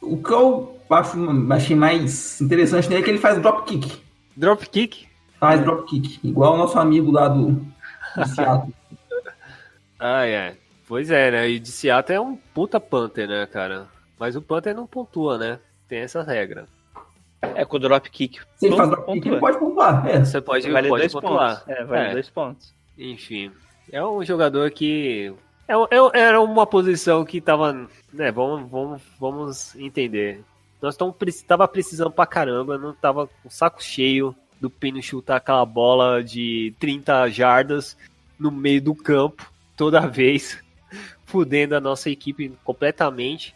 O que eu acho, achei mais interessante nele é que ele faz dropkick. Dropkick? Faz dropkick. Igual o nosso amigo lá do, do Seattle. Ah, é. Pois é, né? E de Seattle é um puta Panther, né, cara? Mas o Panther não pontua, né? Tem essa regra. É com o dropkick. Se ele faz dropkick, ele pode pontuar. É. Você pode, Vale pode dois pontuar. pontos. É, vale É. dois pontos. Enfim, é um jogador que. É, é era uma posição que tava. Né, vamos, vamos, vamos entender. Nós preci- tava precisando pra caramba, não tava com o saco cheio do Pino chutar aquela bola de 30 jardas no meio do campo, toda vez, fudendo a nossa equipe completamente.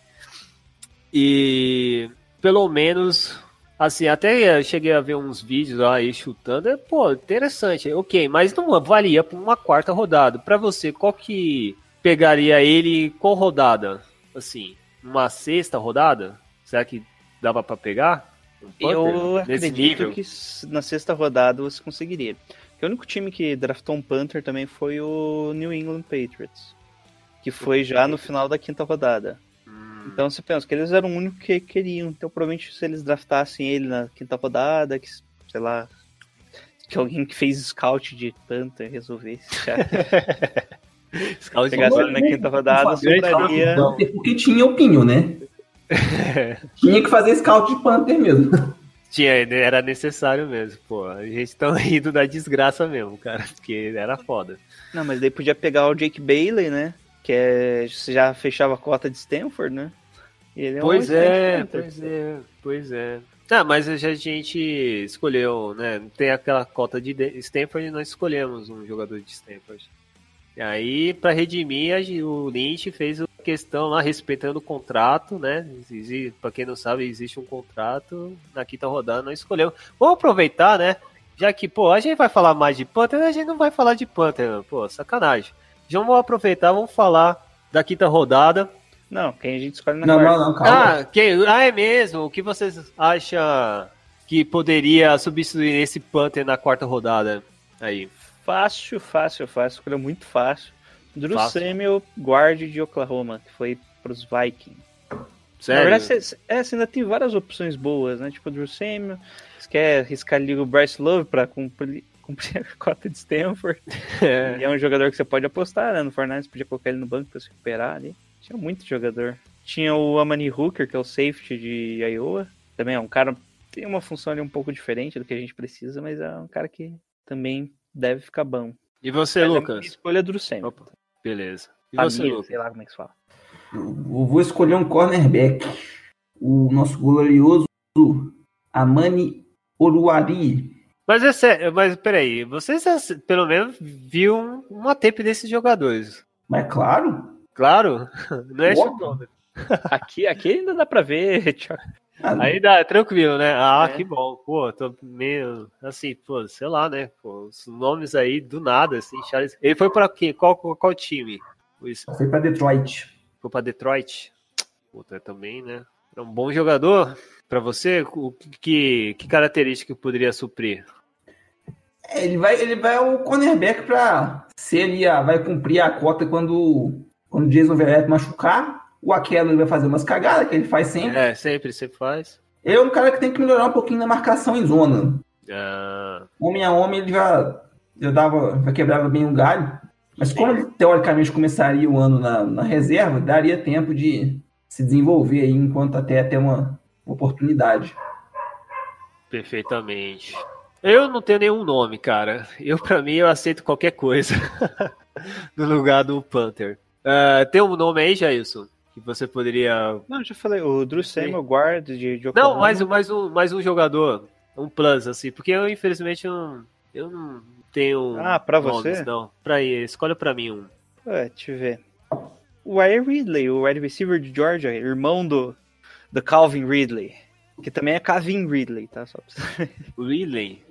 E pelo menos Assim, até cheguei a ver uns vídeos lá aí chutando. É, pô, interessante. Ok, mas não valia pra uma quarta rodada. Pra você, qual que pegaria ele qual rodada? Assim, uma sexta rodada? Será que dava pra pegar? Um Eu nesse acredito nível? que na sexta rodada você conseguiria. Porque o único time que draftou um Panther também foi o New England Patriots. Que foi já no final da quinta rodada. Então você pensa que eles eram o único que queriam. Então provavelmente se eles draftassem ele na quinta rodada, que, sei lá, que alguém que fez scout de Panther resolvesse scout de pegasse ele na quinta rodada, sobraria. scout de Panther, Porque tinha opinião, né? tinha que fazer scout de Panther mesmo. Tinha, era necessário mesmo, pô. A gente tá rindo da desgraça mesmo, cara. Porque era foda. Não, mas daí podia pegar o Jake Bailey, né? Que é, você já fechava a cota de Stanford, né? É Pois é, pois é, pois é. Ah, mas a gente escolheu, né? Tem aquela cota de Stanford e nós escolhemos um jogador de Stanford. E aí, pra redimir, o Lynch fez a questão lá, respeitando o contrato, né? Pra quem não sabe, existe um contrato. Na quinta rodada, nós escolhemos. Vamos aproveitar, né? Já que, pô, a gente vai falar mais de Panther, a gente não vai falar de Panther, pô, sacanagem. Já vamos aproveitar, vamos falar da quinta rodada. Não, quem a gente escolhe na Não, quarta. não, não, calma. Ah, quem, ah, é mesmo? O que vocês acham que poderia substituir esse Panther na quarta rodada? Aí. Fácil, fácil, fácil. Escolha muito fácil. Drew Fácil. Samuel, guard de Oklahoma, que foi pros Vikings. Sério? Na verdade, você, é, você ainda tem várias opções boas, né? Tipo o Drew Samuel. Você quer arriscar ali o Bryce Love pra cumprir, cumprir a cota de Stanford. É. E é um jogador que você pode apostar, né? No Fortnite, você podia colocar ele no banco pra se recuperar ali. Tinha muito jogador. Tinha o Amani Hooker, que é o safety de Iowa. Também é um cara tem uma função ali um pouco diferente do que a gente precisa, mas é um cara que também deve ficar bom. E você, Mas a minha Lucas? escolha é Drew Samuel. Opa, beleza. E você, Família, Lucas? sei lá como é que se fala. Eu vou escolher um cornerback. O nosso glorioso Amani Oruari. Mas é sério, mas peraí, vocês pelo menos viu um- uma tape desses jogadores. Mas claro. Claro, não é chutômetro. Aqui, aqui ainda dá pra ver. Ah, Aí dá, tranquilo, né? Ah, É. que bom. Pô, tô meio assim, pô, sei lá, né? Pô, os nomes aí do nada, assim, Charles. Ele foi pra quê? Qual, qual, qual time? Isso, Foi pra Detroit. foi pra Detroit? Puta, também, né? É um bom jogador pra você? O que, que característica poderia suprir? É, Ele vai, ele vai o cornerback pra ser ali, a- vai cumprir a cota quando, quando o Jason Verrett machucar. O Aquelo ele vai fazer umas cagadas que ele faz sempre. É, sempre você faz. Ele é um cara que tem que melhorar um pouquinho na marcação em zona. Ah, Homem a homem ele já, já dava, já quebrava bem o galho. Mas como ele teoricamente começaria o ano na, na reserva, daria tempo de se desenvolver aí enquanto até ter uma oportunidade. Perfeitamente. Eu não tenho nenhum nome, cara. Eu, pra mim, eu aceito qualquer coisa no lugar do Panther. Uh, tem um nome aí, Jailson? Que você poderia. Não, já falei, o Drew Samuel Guard de, de Não, mais, mais, um, mais um jogador. Um plus, assim. Porque eu, infelizmente, não, eu não tenho. Ah, pra nomes, você? Não, pra ir. Escolha pra mim um. Ué, deixa eu ver. O Ray Ridley, o wide receiver de Georgia, irmão do, do Calvin Ridley. Que também é Calvin Ridley, tá? Só pra. Ridley.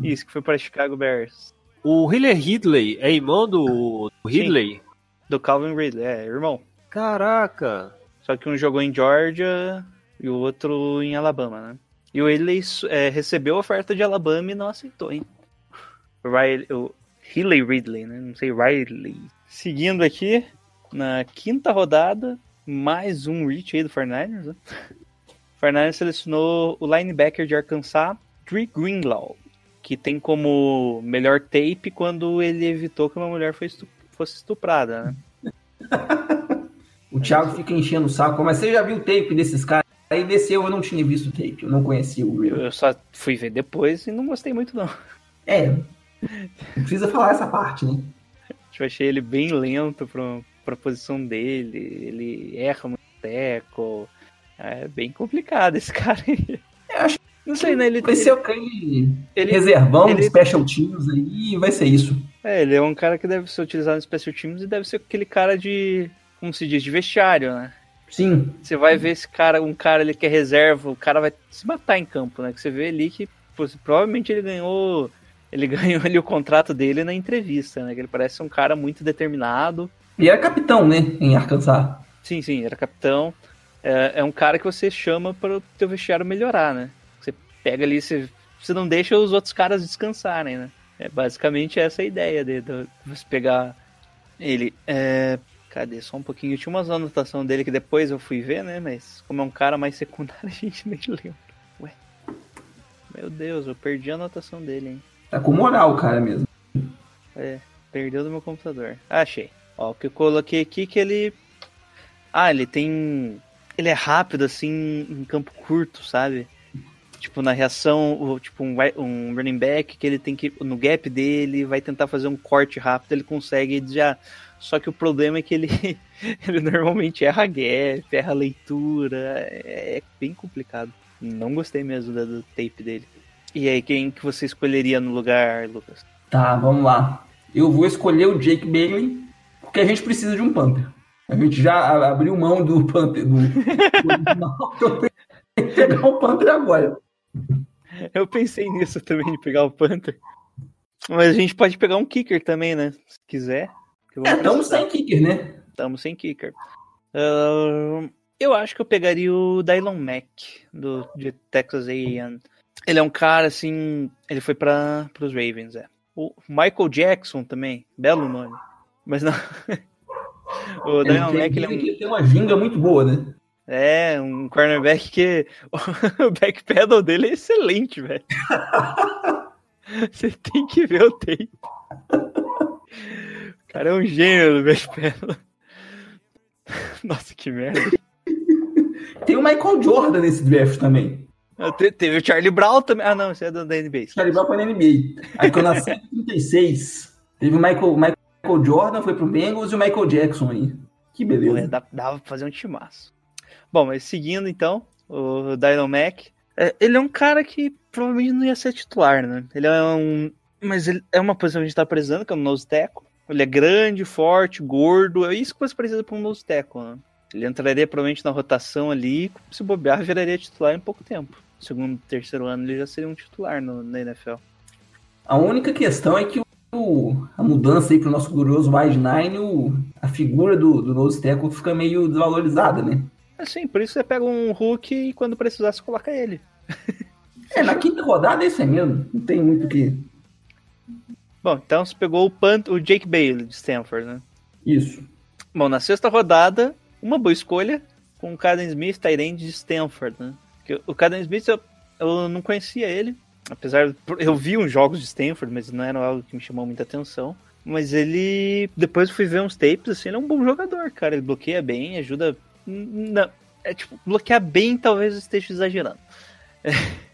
Isso, que foi para Chicago Bears. O Hiller Ridley é irmão do, do Ridley? Do Calvin Ridley, é, irmão. Caraca! Só que um jogou em Georgia e o outro em Alabama, né? E o Ridley é, recebeu a oferta de Alabama e não aceitou, hein? O, Riley, o Hilley Ridley, né? Não sei, Riley. Seguindo aqui, na quinta rodada, mais um reach aí do 49ers, né? O 49ers selecionou o linebacker de Arkansas, Dre Greenlaw, que tem como melhor tape quando ele evitou que uma mulher fosse estuprada, né? o Thiago fica enchendo o saco, mas você já viu o tape desses caras? Aí desceu, eu não tinha visto o tape, eu não conhecia o Real. Eu só fui ver depois e não gostei muito, não. É, não precisa falar essa parte, né? Eu achei ele bem lento pra, pra posição dele, ele erra muito teco. É bem complicado esse cara aí. Eu acho não sei, né? Ele, vai ser o ele, reservão, ele, special teams aí, e vai ser isso. É, ele é um cara que deve ser utilizado no special teams e deve ser aquele cara de, como se diz, de vestiário, né? Sim. Você vai ver esse cara, um cara ele que é reserva, o cara vai se matar em campo, né? Que você vê ali que pô, provavelmente ele ganhou, ele ganhou ali o contrato dele na entrevista, né? Que ele parece um cara muito determinado. E era capitão, né? Em Arkansas. Sim, sim, era capitão. É, é um cara que você chama para o teu vestiário melhorar, né? pega ali, você, você não deixa os outros caras descansarem, né? É basicamente essa a ideia de, de você pegar ele. É, cadê? Só um pouquinho. Eu tinha umas anotações dele que depois eu fui ver, né? Mas como é um cara mais secundário, a gente nem lembra. Ué. Meu Deus, eu perdi a anotação dele, hein? Tá com moral o cara mesmo. É, perdeu do meu computador. Ah, achei. Ó, o que eu coloquei aqui que ele. Ah, ele tem. Ele é rápido, assim, em campo curto, sabe? tipo, na reação, tipo, um, um running back que ele tem que, no gap dele, vai tentar fazer um corte rápido, ele consegue já. Só que o problema é que ele, ele normalmente erra gap, erra leitura, é, é bem complicado. Não gostei mesmo do, do tape dele. E aí, quem que você escolheria no lugar, Lucas? Tá, vamos lá. Eu vou escolher o Jake Bailey, porque a gente precisa de um Panther. A gente já abriu mão do Panther do, do pegar o Panther agora. Eu pensei nisso também, de pegar o Panther. Mas a gente pode pegar um kicker também, né? Se quiser. É, estamos sem kicker, né? Estamos sem kicker. Uh, eu acho que eu pegaria o Dylon Mack, do, de Texas A&M. Ele é um cara, assim... Ele foi para os Ravens, é. O Michael Jackson também. Belo nome. Mas não... o Dylon Mack, ele é um... tem uma ginga muito boa, né? É, um cornerback que o backpedal dele é excelente, velho. Você tem que ver o tape. O cara é um gênio do backpedal. Nossa, que merda. Tem o Michael Jordan nesse draft também. Te, teve o Charlie Brown também. Ah, não, isso é da, NBA. Charlie Brown foi na NBA. Aí quando nasci em 36, teve o Michael, Michael Jordan, foi pro Bengals e o Michael Jackson aí. Que beleza. Pô, dava, dava pra fazer um timaço. Bom, mas seguindo então, o Dylan Mack. É, ele é um cara que provavelmente não ia ser titular, né? Ele é um. Mas ele é uma posição que a gente tá precisando, que é um nose tackle. Ele é grande, forte, gordo. É isso que você precisa para um nose tackle, né? Ele entraria provavelmente na rotação ali, se bobear, viraria titular em pouco tempo. Segundo, terceiro ano, ele já seria um titular no, na NFL. A única questão é que o, a mudança aí pro nosso glorioso wide nine, o, a figura do, do nose tackle fica meio desvalorizada, né? Sim, por isso você pega um Hulk e quando precisar você coloca ele. é, na quinta rodada esse é mesmo. Não tem muito o que. Bom, então você pegou o, Punt, o Jake Bailey de Stanford, né? Isso. Bom, na sexta rodada, uma boa escolha com o Caden Smith, Tyrande de Stanford, né? o Caden Smith, eu, eu não conhecia ele. Apesar eu vi uns jogos de Stanford, mas não era algo que me chamou muita atenção. Mas ele. Depois eu fui ver uns tapes, assim, ele é um bom jogador, cara. Ele bloqueia bem, ajuda. Não, é tipo, bloquear bem talvez eu esteja exagerando.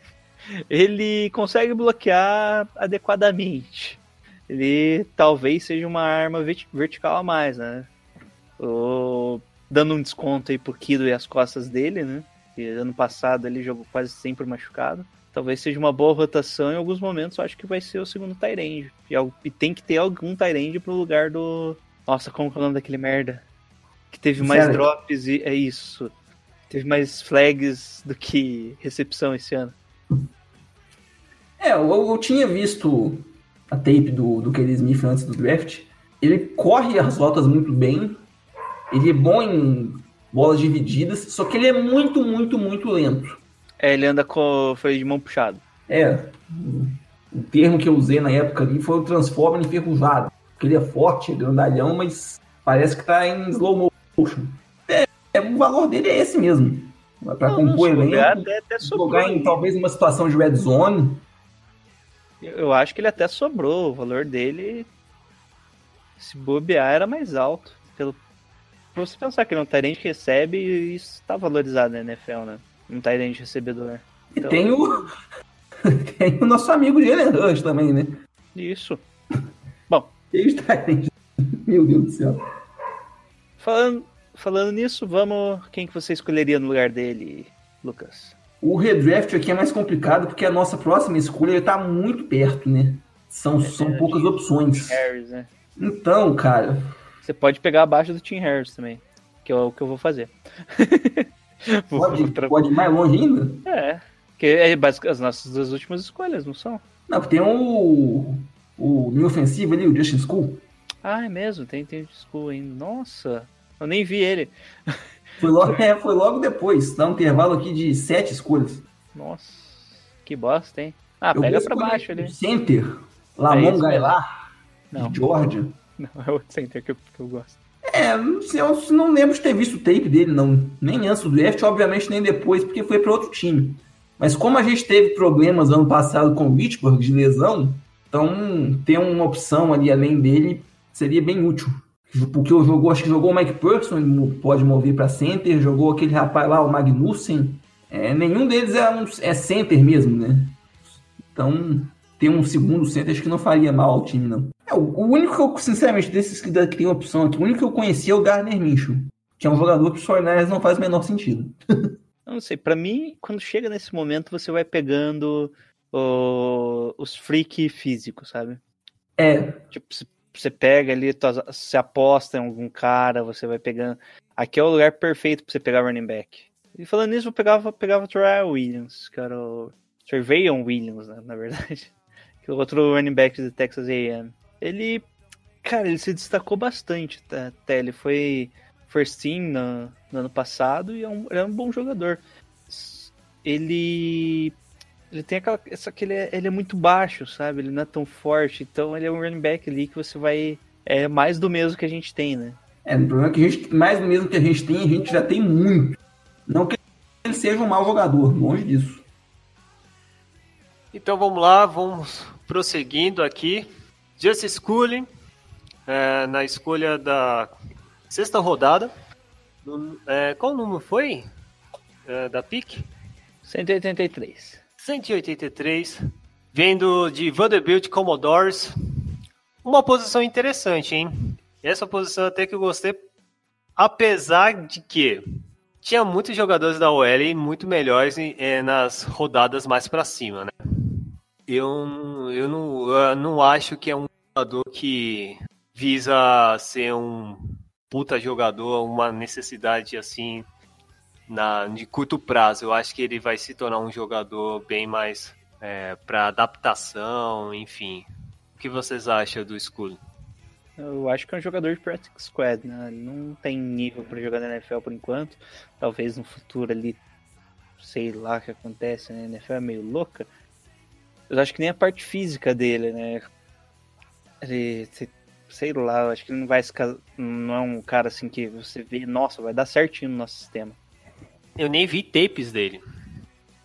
Ele consegue bloquear adequadamente. Ele talvez seja uma arma vertical a mais, né? Ou dando um desconto aí pro Kido e as costas dele, né? Que ano passado ele jogou quase sempre machucado. Talvez seja uma boa rotação em alguns momentos. Eu acho que vai ser o segundo Tyrande. E, e tem que ter algum Tyrande pro lugar do. Nossa, como que é o nome daquele merda? Que teve mais Sério? drops e. É isso. Teve mais flags do que recepção esse ano. É, eu, eu tinha visto a tape do, do Kelly Smith antes do draft. Ele corre as rotas muito bem. Ele é bom em bolas divididas, só que ele é muito, muito, muito lento. É, ele anda com freio de mão puxado. É, o termo que eu usei na época ali foi o Transformer enferrujado. Porque ele é forte, é grandalhão, mas parece que tá em slow motion. É, é, o valor dele é esse mesmo. Pra Não, compor bobear, elenco, até, até sobrou. jogar em talvez uma situação de red zone. Eu acho que ele até sobrou. O valor dele, se bobear, era mais alto. Pelo... Pra você pensar que ele é um que recebe, isso tá valorizado na NFL, né? Um Tyrant recebedor. E Então- tem o. tem o nosso amigo Jalen Rush também, né? Isso. Ele está aí. Meu Deus do céu. Falando, falando nisso, vamos. Quem que você escolheria no lugar dele, Lucas? O redraft aqui é mais complicado porque a nossa próxima escolha está muito perto, né? São, são poucas opções. Harris, né? Então, cara, Você pode pegar abaixo do Tim Harris também. Que é o que eu vou fazer. Pode, vou tra- pode ir mais longe ainda? É. Que é basicamente as nossas duas últimas escolhas, não são? Não, tem o. O linha ofensivo ali, o Justin School. Ah, é mesmo, tem tem school ainda. Nossa, eu nem vi ele. Foi logo, é, foi logo depois. Dá um intervalo aqui de sete escolhas. Nossa, que bosta, hein? Ah, Eu pega pra baixo ali. o Center, É Lamon Não. de Georgia. Não, é outro center que eu, que eu gosto. É, eu não lembro de ter visto o tape dele, não. Nem antes do draft, obviamente, nem depois, porque foi para outro time. Mas como a gente teve problemas ano passado com o Pittsburgh de lesão, então ter uma opção ali além dele seria bem útil. Porque eu jogou, acho que jogou o Mike Person, ele pode mover para center, jogou aquele rapaz lá, o Magnussen. É, nenhum deles é, é center mesmo, né? Então, ter um segundo center acho que não faria mal ao time, não. É, o, único que eu, sinceramente, desses que, tem opção aqui, o único que eu conheci é o Garner Minshew, que é um jogador que o Fortnite não faz o menor sentido. Eu não sei, pra mim, quando chega nesse momento, você vai pegando o- os freak físicos, sabe? É, Tipo, você- pega ali, você aposta em algum cara, você vai pegando. Aqui é o lugar perfeito pra você pegar running back. E falando nisso, eu pegava, pegava o Terrell Williams, que era o. Trevayon Williams, né, na verdade. Que é o outro running back do Texas AM. Ele. Cara, ele se destacou bastante tá, até. Ele foi first team no, no ano passado e é um, ele é um bom jogador. Ele. Ele tem aquela. Só que ele é, ele é muito baixo, sabe? Ele não é tão forte. Então ele é um running back ali que você vai. É mais do mesmo que a gente tem, né? é, o problema é que a gente, mais do mesmo que a gente tem, a gente já tem muito. Não que ele seja um mau jogador, longe disso. Então vamos lá, vamos prosseguindo aqui. Justice Schooling, é, na escolha da sexta rodada. No- é, qual número foi? É, da PIC? 183. 183. Vendo de Vanderbilt Commodores. Uma posição interessante, hein? Essa posição até que eu gostei. Apesar de que tinha muitos jogadores da OL muito melhores eh, nas rodadas mais pra cima, né? Eu, eu, não, eu não acho que é um jogador que visa ser um puta jogador, uma necessidade assim na, de curto prazo. Eu acho que ele vai se tornar um jogador bem mais é, para adaptação, enfim. O que vocês acham do Skull? Eu acho que é um jogador de practice squad, né? Ele não tem nível pra jogar na NFL por enquanto. Talvez no futuro ali, sei lá o que acontece, né? A NFL é meio louca. Eu acho que nem a parte física dele, né? Ele, se- sei lá, eu acho que ele não vai não é um cara assim que você vê, nossa, vai dar certinho no nosso sistema. Eu nem vi tapes dele.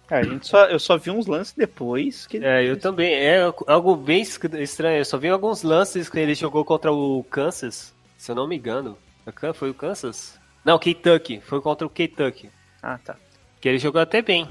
Ah, a gente só, eu só vi uns lances depois que É, eu também. É algo bem estranho. Eu só vi alguns lances que ele jogou contra o Kansas, se eu não me engano. Foi o Kansas? Não, Kentucky. Foi contra o Kentucky. Ah, tá. Que ele jogou até bem.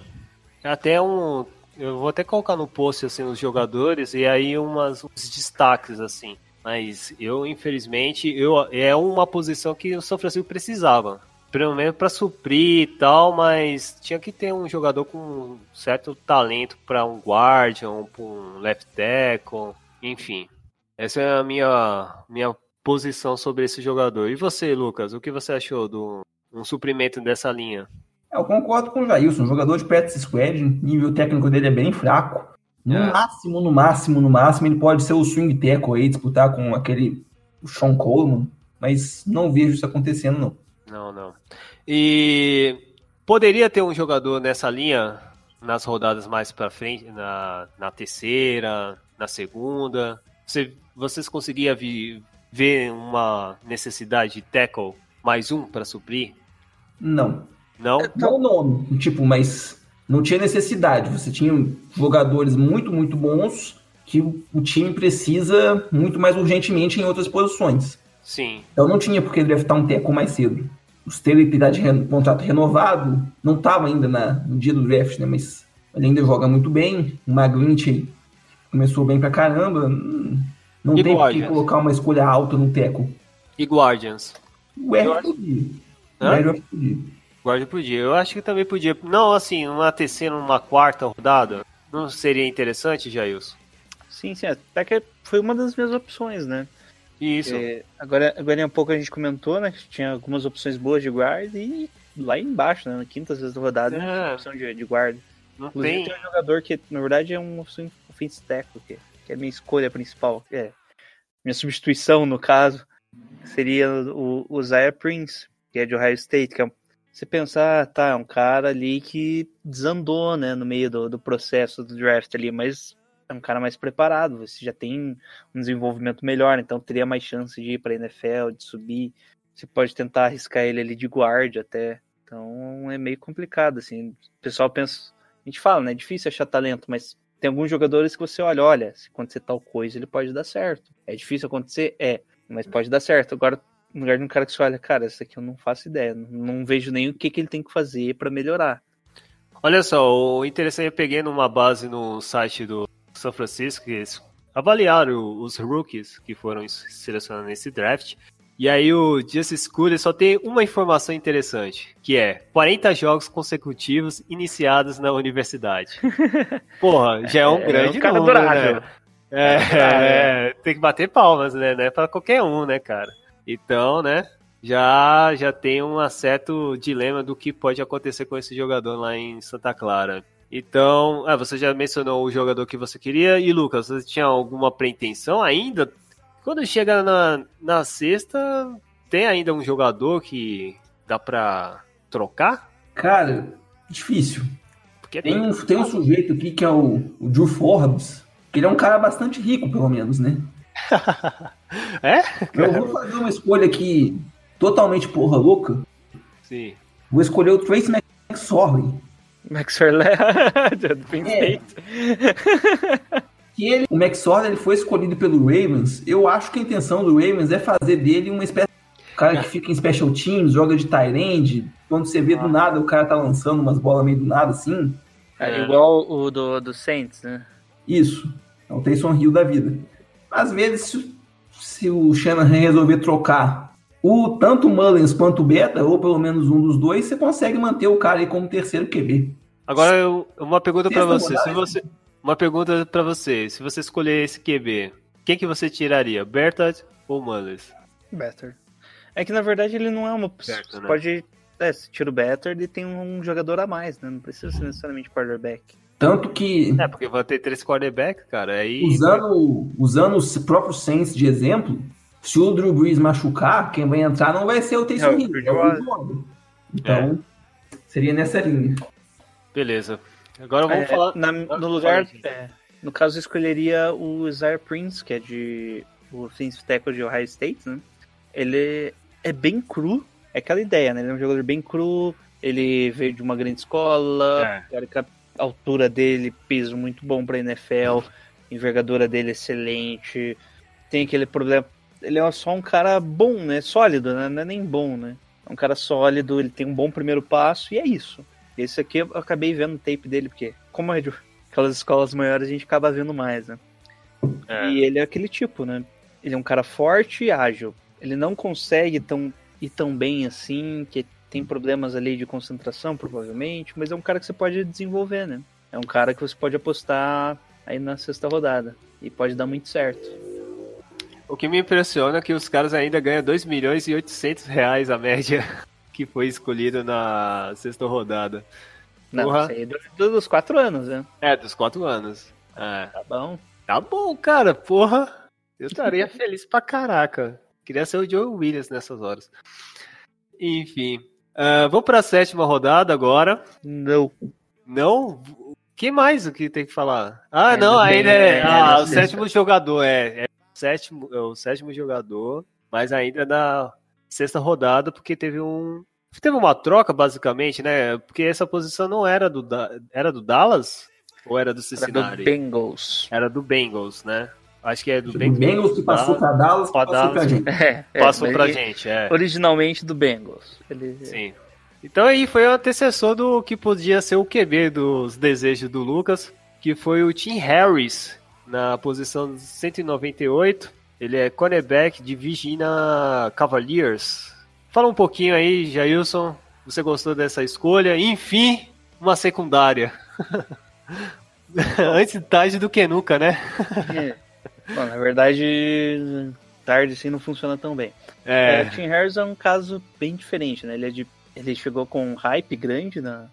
Até um. Eu vou até colocar no post assim os jogadores e aí umas, uns destaques assim. Mas eu, infelizmente, eu, é uma posição que o São Francisco precisava. Pelo menos para suprir e tal, mas tinha que ter um jogador com certo talento para um guardian, um left tackle, enfim. Essa é a minha, minha posição sobre esse jogador. E você, Lucas, o que você achou do um suprimento dessa linha? Eu concordo com o Jailson, jogador de practice squad, nível técnico dele é bem fraco. No é. máximo, no máximo, no máximo, ele pode ser o swing tackle aí, disputar com aquele Sean Coleman, mas não vejo isso acontecendo, não. Não, não. E poderia ter um jogador nessa linha nas rodadas mais para frente, na, na terceira, na segunda. Você, vocês conseguiam ver uma necessidade de tackle mais um para suprir? Não. Não? Não o nome, tipo, mas não tinha necessidade. Você tinha jogadores muito, muito bons que o time precisa muito mais urgentemente em outras posições. Sim. Então não tinha porque draftar um teco mais cedo. Os Taylor de contrato renovado, não estava ainda na, no dia do draft, né? Mas ele ainda joga muito bem. O Maglint começou bem pra caramba. Não e tem por que colocar uma escolha alta no teco. E Guardians? O R Guarda podia. Eu acho que também podia. Não, assim, numa terceira, numa quarta rodada. Não seria interessante, Jailson? Sim, sim. Até que foi uma das minhas opções, né? Isso. É, agora, agora, um pouco a gente comentou, né? Que tinha algumas opções boas de guarda e lá embaixo, né? Na quinta, vezes da rodada, é. opção de, de guarda. Não Inclusive, tem. tem um jogador que, na verdade, é um tackle, que, que é a minha escolha principal. É, minha substituição, no caso, seria o, o Zaya Prince, que é de Ohio State, que é um você pensar, tá, é um cara ali que desandou, né, no meio do, do processo do draft ali, mas é um cara mais preparado, você já tem um desenvolvimento melhor, então teria mais chance de ir para NFL, de subir. Você pode tentar arriscar ele ali de guarda até. Então é meio complicado, assim. O pessoal pensa, a gente fala, né, é difícil achar talento, mas tem alguns jogadores que você olha, olha, se acontecer tal coisa, ele pode dar certo. É difícil acontecer? É, mas pode dar certo. Agora no lugar de um cara que você olha, cara, esse aqui eu não faço ideia, não vejo nem o que, que ele tem que fazer para melhorar. Olha só, o interessante é eu peguei numa base no site do São Francisco, que eles avaliaram os rookies que foram selecionados nesse draft. E aí o Justice School só tem uma informação interessante, que é 40 jogos consecutivos iniciados na universidade. Porra, já é um é, grande é um cara número. Né? É, é, é, tem que bater palmas, né? Não é pra qualquer um, né, cara? Então, né? Já, já tem um certo dilema do que pode acontecer com esse jogador lá em Santa Clara. Então, ah, você já mencionou o jogador que você queria. E Lucas, você tinha alguma pretensão ainda? Quando chega na, na sexta, tem ainda um jogador que dá pra trocar? Cara, difícil. Porque tem, um, tem um sujeito aqui que é o, o Drew Forbes, que ele é um cara bastante rico, pelo menos, né? é? Eu vou fazer uma escolha aqui totalmente porra louca. Sim. Vou escolher o Trace McSorley. McSorley é. que ele, o McSorley ele foi escolhido pelo Ravens. Eu acho que a intenção do Ravens é fazer dele uma espécie de cara que fica em special teams, joga de tight end. Quando você vê do nada o cara tá lançando umas bolas meio do nada assim. É, igual o do, do Saints, né? Isso. É o Taysom Hill da vida. Às vezes, se, se o Shanahan resolver trocar o tanto o Mullins quanto o Beta, ou pelo menos um dos dois, você consegue manter o cara aí como terceiro QB. Agora, eu, uma pergunta para você. Se você. Uma pergunta para você. Se você escolher esse QB, quem que você tiraria? Bertard ou Mullins? Better. É que na verdade ele não é uma. Certo, né? Pode. É, se tira o Better, ele tem um jogador a mais, né? Não precisa ser necessariamente quarterback. Tanto que. É, porque vai ter três quarterbacks, cara. Aí... Usando, usando os próprios Saints de exemplo, se o Drew Brees machucar, quem vai entrar não vai ser o Taysom Hill, é o Então, é. seria nessa linha. Beleza. Agora vamos é, falar. Na, no lugar. É, no caso, eu escolheria o Zaire Prince, que é de. O offensive tackle de Ohio State, né? Ele é bem cru. É aquela ideia, né? Ele é um jogador bem cru. Ele veio de uma grande escola. É altura dele, peso muito bom pra NFL, envergadura dele excelente. Tem aquele problema. Ele é só um cara bom, né? Sólido, né? Não é nem bom, né? É um cara sólido, ele tem um bom primeiro passo e é isso. Esse aqui eu acabei vendo o tape dele, porque, como é de aquelas escolas maiores, a gente acaba vendo mais, né? É. E ele é aquele tipo, né? Ele é um cara forte e ágil. Ele não consegue tão, ir tão bem assim, que tem problemas ali de concentração, provavelmente, mas é um cara que você pode desenvolver, né? É um cara que você pode apostar aí na sexta rodada. E pode dar muito certo. O que me impressiona é que os caras ainda ganham 2 milhões e 800 reais a média que foi escolhido na sexta rodada. Não, Porra. isso aí é do- do- dos quatro anos, né? É, dos 4 anos. É. Tá bom. Tá bom, cara, porra. Eu estaria feliz pra caraca. Queria ser o Joe Williams nessas horas. Enfim. Ah, vamos pra sétima rodada agora. Não. Não? O que mais o que tem que falar? Ah, É, não, ainda é. é, ah, é, o sétimo jogador, é. É o sétimo, é o sétimo jogador, mas ainda na sexta rodada, porque teve um. Teve uma troca, basicamente, né? Porque essa posição não era do, era do Dallas? Ou era do Era Cincinnati? do Bengals. Era do Bengals, né? Acho que é do O Bengals. Bengals que passou pra Dallas, Pra passou pra Dallas. gente. É, é, Passou pra gente, é. Originalmente do Bengals. Ele, Sim. Então aí foi o antecessor do que podia ser o QB dos desejos do Lucas, que foi o Tim Harris, na posição 198. Ele é cornerback de Virginia Cavaliers. Fala um pouquinho aí, Jailson. Você gostou dessa escolha? Enfim, uma secundária. Antes tarde do que nunca, né? É. Bom, na verdade, tarde assim não funciona tão bem. É, É, Tim Harris é um caso bem diferente, né? Ele, é de, ele chegou com um hype grande na,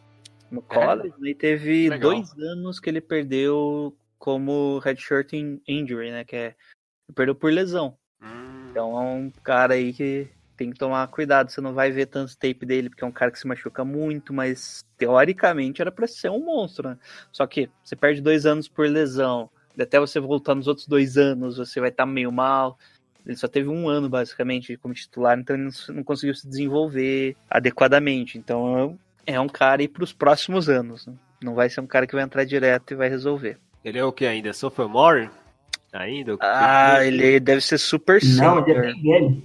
no college né? e teve Legal. dois anos que ele perdeu como redshirt in- injury, né? Que é perdeu por lesão. Hum, Então é um cara aí que tem que tomar cuidado. Você não vai ver tanto tape dele, porque é um cara que se machuca muito, mas teoricamente era pra ser um monstro, né? Só que você perde dois anos por lesão. Até você voltar nos outros dois anos, você vai estar meio mal. Ele só teve um ano, basicamente, como titular, então ele não, não conseguiu se desenvolver adequadamente. Então é um cara aí pros próximos anos. né? Não vai ser um cara que vai entrar direto e vai resolver. ele é o que ainda? Sophomore? Ainda? Ah, ele deve ser super Não, ele é senior. bem velho.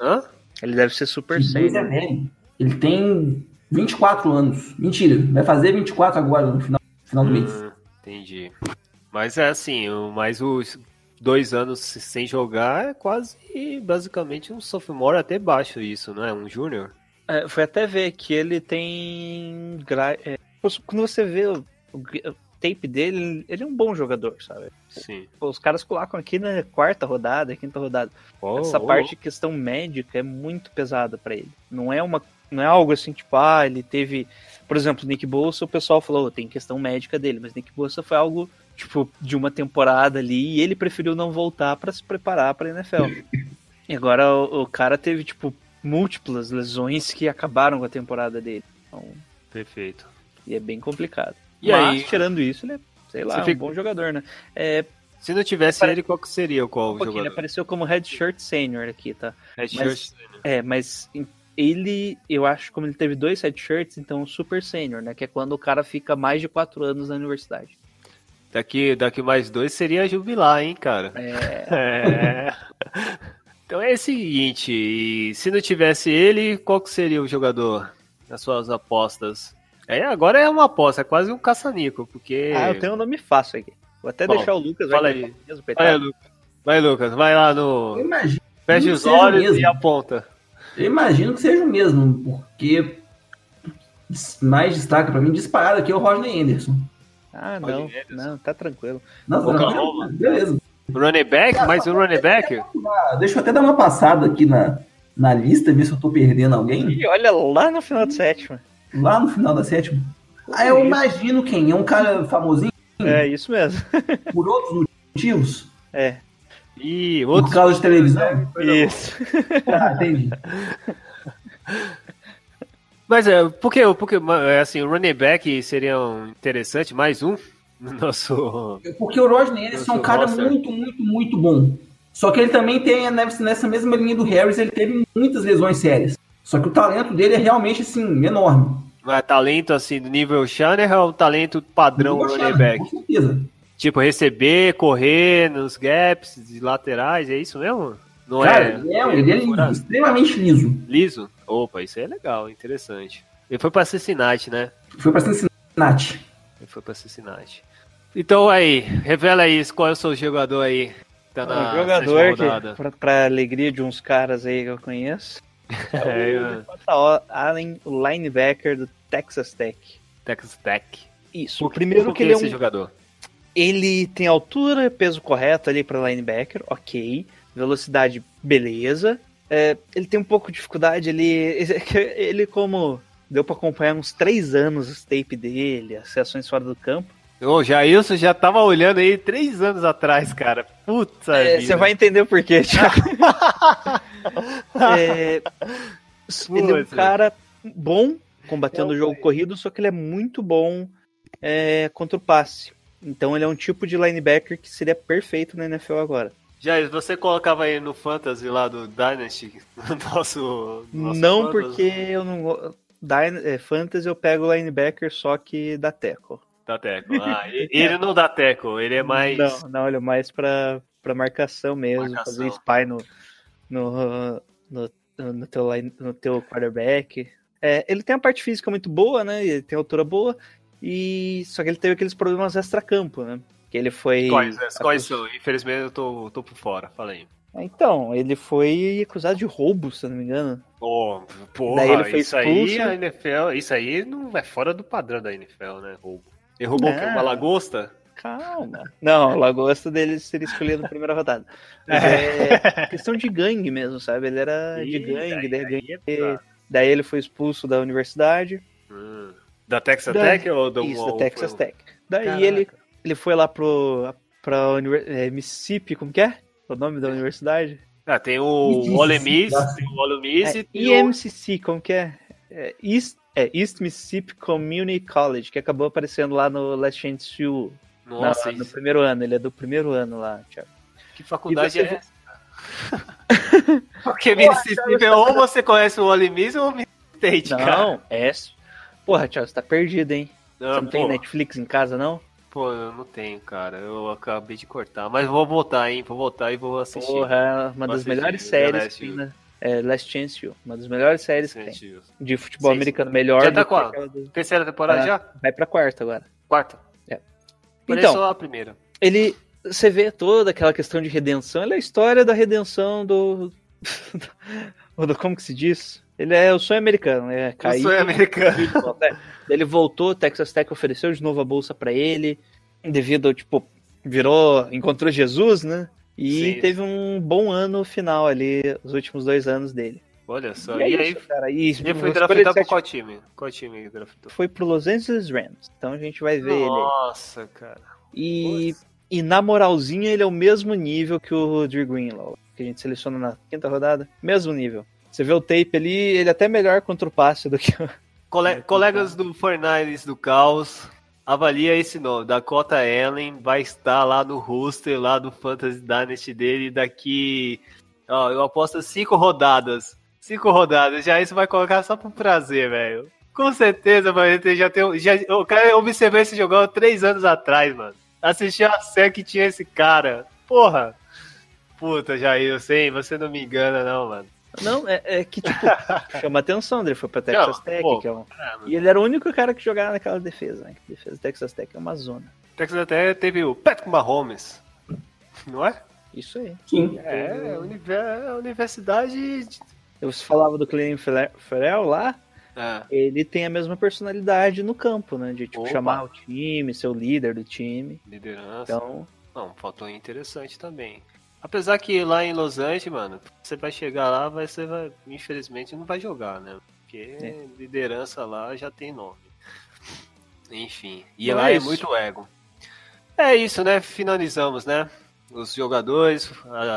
Hã? Ele deve ser super dois é senior. velho. Ele tem 24 anos. Mentira, vai fazer 24 agora no final, final do mês. Hum, entendi. Mas é assim, mas os dois anos sem jogar é quase basicamente um sophomore até baixo isso, não é? Um júnior? É, foi até ver que ele tem. gra- é, quando você vê o, o tape dele, ele é um bom jogador, sabe? Sim. Os caras colocam aqui na quarta rodada, quinta rodada. Oh, Essa oh, parte de questão médica é muito pesada pra ele. Não é uma. Não é algo assim, tipo, ah, ele teve. Por exemplo, Nick Bolsa, o pessoal falou, tem questão médica dele, mas Nick Bolsa foi algo, tipo, de uma temporada ali e ele preferiu não voltar pra se preparar pra NFL. E agora o, o cara teve, tipo, múltiplas lesões que acabaram com a temporada dele. Então, Perfeito. e é bem complicado. E mas, aí? tirando isso, ele é, sei lá, um fica- bom jogador, né? É, Se não tivesse Pare- ele, qual que seria qual um pouquinho, ele jogador? apareceu como redshirt senior aqui, tá? Red mas- shirt. É, mas ele, eu acho, como ele teve dois headshirts, então super sênior, né? Que é quando o cara fica mais de quatro anos na universidade. Daqui, daqui mais dois seria jubilar, hein, cara? É, É. Então é o seguinte, e se não tivesse ele, qual que seria o jogador nas suas apostas? É, agora é uma aposta, é quase um caça-nico, porque... Ah, eu tenho um nome fácil aqui. Vou até Bom, deixar o Lucas. fala vai aí. mesmo, Vai. Lucas. Vai, Lucas, vai lá Eu no... imagino, Fecha os olhos mesmo. e aponta. eu imagino que seja o mesmo, porque mais destaca pra mim disparado aqui é o Rodney Anderson. Ah, Pode não, ver, não, tá tranquilo. Não, Oklahoma. não, beleza. Running back? Mais um running back? Deixa eu até dar uma passada aqui na, na lista, ver se eu tô perdendo alguém. E olha lá no final do sétimo. Lá no final da sétima. Ah, eu imagino quem. É um cara famosinho É isso mesmo. por outros motivos. É, E Por outros... causa de televisão. isso. Ah, entendi. Mas é, porque, porque é, assim, o running back seria um interessante, mais um no nosso... Porque o Rodney Anderson é um cara roster. muito, muito, muito bom. Só que ele também tem, nessa nessa mesma linha do Harris, ele teve muitas lesões sérias. Só que o talento dele é realmente, assim, enorme. Mas talento assim, do nível Shanahan ou talento padrão Nível running back? Com certeza. Tipo, receber, correr nos gaps de laterais, é isso mesmo? Não Cara, é? ele é, ele é liso, extremamente liso. Liso? Opa, isso aí é legal, interessante. Ele foi pra Cincinnati, né? Foi pra Cincinnati. Ele foi pra Cincinnati. Então aí, revela aí qual é o seu jogador aí. que Tá Um na jogador sétima que, pra, pra alegria de uns caras aí que eu conheço, É, eu- Devonta Allen, o linebacker do Texas Tech. Texas Tech. Isso. Por O primeiro por que ele é esse um jogador. Ele tem altura, peso correto ali para linebacker, ok. Velocidade, beleza. É, ele tem um pouco de dificuldade, ele, ele como deu para acompanhar uns três anos os tape dele, as sessões fora do campo. Ô, Jailson já tava olhando aí três anos atrás, cara. Puta É, você vai entender por quê, Thiago. É, ele é um cara bom combatendo o jogo corrido, só que ele é muito bom é, contra o passe. Então ele é um tipo de linebacker que seria perfeito na NFL agora. Jair, você colocava aí no Fantasy lá do Dynasty, no nosso. nosso não Fantasy? porque eu não é, fantasy eu pego o linebacker só que dá teco. Dá teco. Ah, ele não dá teco, ele é mais. Não, não, ele é mais pra, pra marcação mesmo, Marcação. fazer spy no, no, no, no, teu, line- no teu quarterback. É, ele tem uma parte física muito boa, né? Ele tem altura boa, e só que ele teve aqueles problemas extra-campo, né? Que ele foi. Quais, quais são? Infelizmente eu tô, tô por fora, falei. Então, ele foi acusado de roubo, se eu não me engano. Oh, porra, Daí ele foi isso aí, expulso. a NFL, isso aí não é fora do padrão da NFL, né? Roubo. Ele roubou o quê? Não. Uma lagosta? Calma. Não, Lagosta dele seria escolhido na primeira rodada. Mas é questão de gangue mesmo, sabe? Ele era de Ih, gangue, daí- daí, é daí ele foi expulso da universidade. Hum. Da Texas Da- Tech ou do Isso, ou da Texas foi- Tech. Daí Caraca. ele, ele foi lá pro pra univer- é, Mississippi, como que é? O nome da universidade? Ah, tem o Ole Miss, tem o Ole Miss É, e tem o... EMCC, como que é? É East, é East Mississippi Community College, que acabou aparecendo lá no Last Chance U. na- Nossa, no isso- primeiro ano, ele é do primeiro ano lá, Thiago. que faculdade você é essa? Porque Mississippi, ou você conhece o Ole Miss ou o Miss State, cara. Não, é. Porra, Thiago, você tá perdido, hein? Não, você não tem pô, Netflix em casa, não? Pô, eu não tenho, cara. Eu acabei de cortar. Mas vou voltar, hein? Vou voltar e vou assistir. Porra, é uma Vou das melhores séries que né? É Last Chance U, uma das melhores séries que tem. De futebol Sim, americano melhor Já tá qual? do- Terceira temporada Ah. já? Vai pra quarta agora. Quarta? É. Então, só a primeira. ele. Você vê toda aquela questão de redenção, ele é a história da redenção do. do como que se diz? Ele é o sonho americano, né? O Cair, sonho americano. Ele voltou, Texas Tech ofereceu de novo a bolsa pra ele, devido, tipo, virou, encontrou Jesus, né? E Sim. teve um bom ano final ali, os últimos dois anos dele. Olha só. E, é E, aí, isso, cara. E ele foi draftado por qual time? Qual time ele draftou? Foi pro Los Angeles Rams. Então a gente vai ver ele. aí. Nossa, cara. E, Nossa. e na moralzinha, ele é o mesmo nível que o Drew Greenlaw, que a gente seleciona na quinta rodada. Mesmo nível. Você vê o tape ali, ele é até melhor contra o passe do que o. Cole- colegas do Fortnite do Caos, avalia esse nome. Dakota Allen vai estar lá no roster, lá do Fantasy Dynasty dele daqui. Ó, eu aposto cinco rodadas. Cinco rodadas. Já isso vai colocar só por prazer, velho. Com certeza, mano. Já tem. Já, o cara observou esse jogo há três anos atrás, mano. Assistiu a série que tinha esse cara. Porra. Puta, Jair, eu sei, você não me engana, não, mano. Não, é, é que, tipo, chama atenção dele. Foi pra Texas Não, Tech, pô. que é um. Ah. E ele era o único cara que jogava naquela defesa, né? Que defesa Texas Tech é uma zona. Texas até teve o Patrick Mahomes. Não é? Isso aí. Sim. É, a univer- a universidade. de- Eu falava do Clelin Ferrell lá, É. ele tem a mesma personalidade no campo, né? De tipo, Opa. chamar o time, ser o líder do time. Liderança. Então, Não, um fator interessante também. Apesar que lá em Los Angeles, mano, você vai chegar lá, vai, você vai, infelizmente não vai jogar, né? Porque É. liderança lá já tem nome. Enfim, e Não lá é é muito ego. É isso, né? Finalizamos, né? Os jogadores,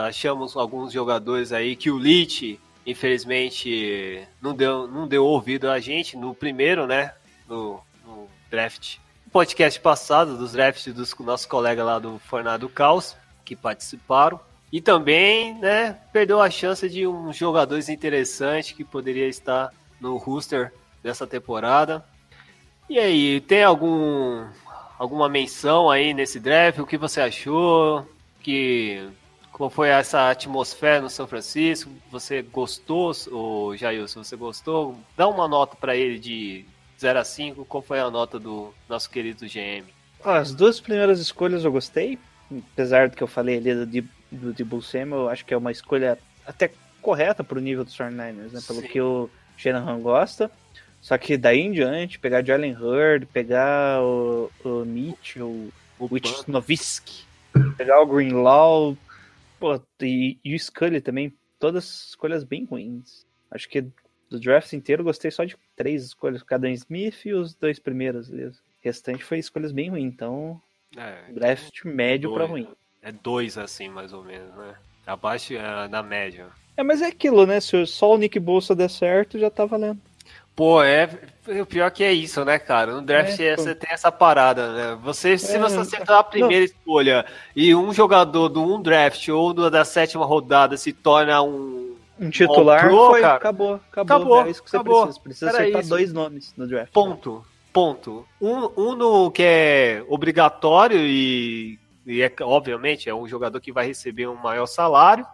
achamos alguns jogadores aí que o Lich, infelizmente, não deu, não deu ouvido a gente no primeiro, né? No, no draft podcast passado, dos drafts dos nossos colegas lá do Fornado Caos, que participaram. E também, né, perdeu a chance de uns jogadores interessantes que poderia estar no roster dessa temporada. E aí, tem algum alguma menção aí nesse draft? O que você achou? Que como foi essa atmosfera no São Francisco? Você gostou, ou Jailson, você gostou? Dá uma nota para ele de 0 a 5. Qual foi a nota do nosso querido GM? As duas primeiras escolhas eu gostei, apesar do que eu falei ali Dib- do Debo Samuel, eu acho que é uma escolha até correta pro nível dos 49ers, né? Pelo Sim. que o Shanahan gosta. Só que daí em diante, pegar Jalen Hurd, pegar o, o Mitchell, o Wisnovski, pegar o Greenlaw, pô, e, e o Scully também, todas escolhas bem ruins. Acho que do draft inteiro eu gostei só de três escolhas, cada Smith e os dois primeiros. ali. O restante foi escolhas bem ruins, então É, draft médio pra dois. ruim. É dois assim, mais ou menos, né? Abaixo é, da média. É, mas é aquilo, né? Se só o Nick Bolsa der certo, já tá valendo. Pô, é. O pior que é isso, né, cara? No draft É, é, você tem essa parada, né? Você, se É, você acertar a primeira escolha e um jogador do um draft ou do, da sétima rodada se torna um. Um titular All-Pro, foi, cara. acabou, acabou, Acabou, É isso que você acabou. precisa. Precisa Era acertar isso. dois nomes no draft. Ponto. Ponto. Um, um no que é obrigatório e, e é, obviamente é um jogador que vai receber um maior salário.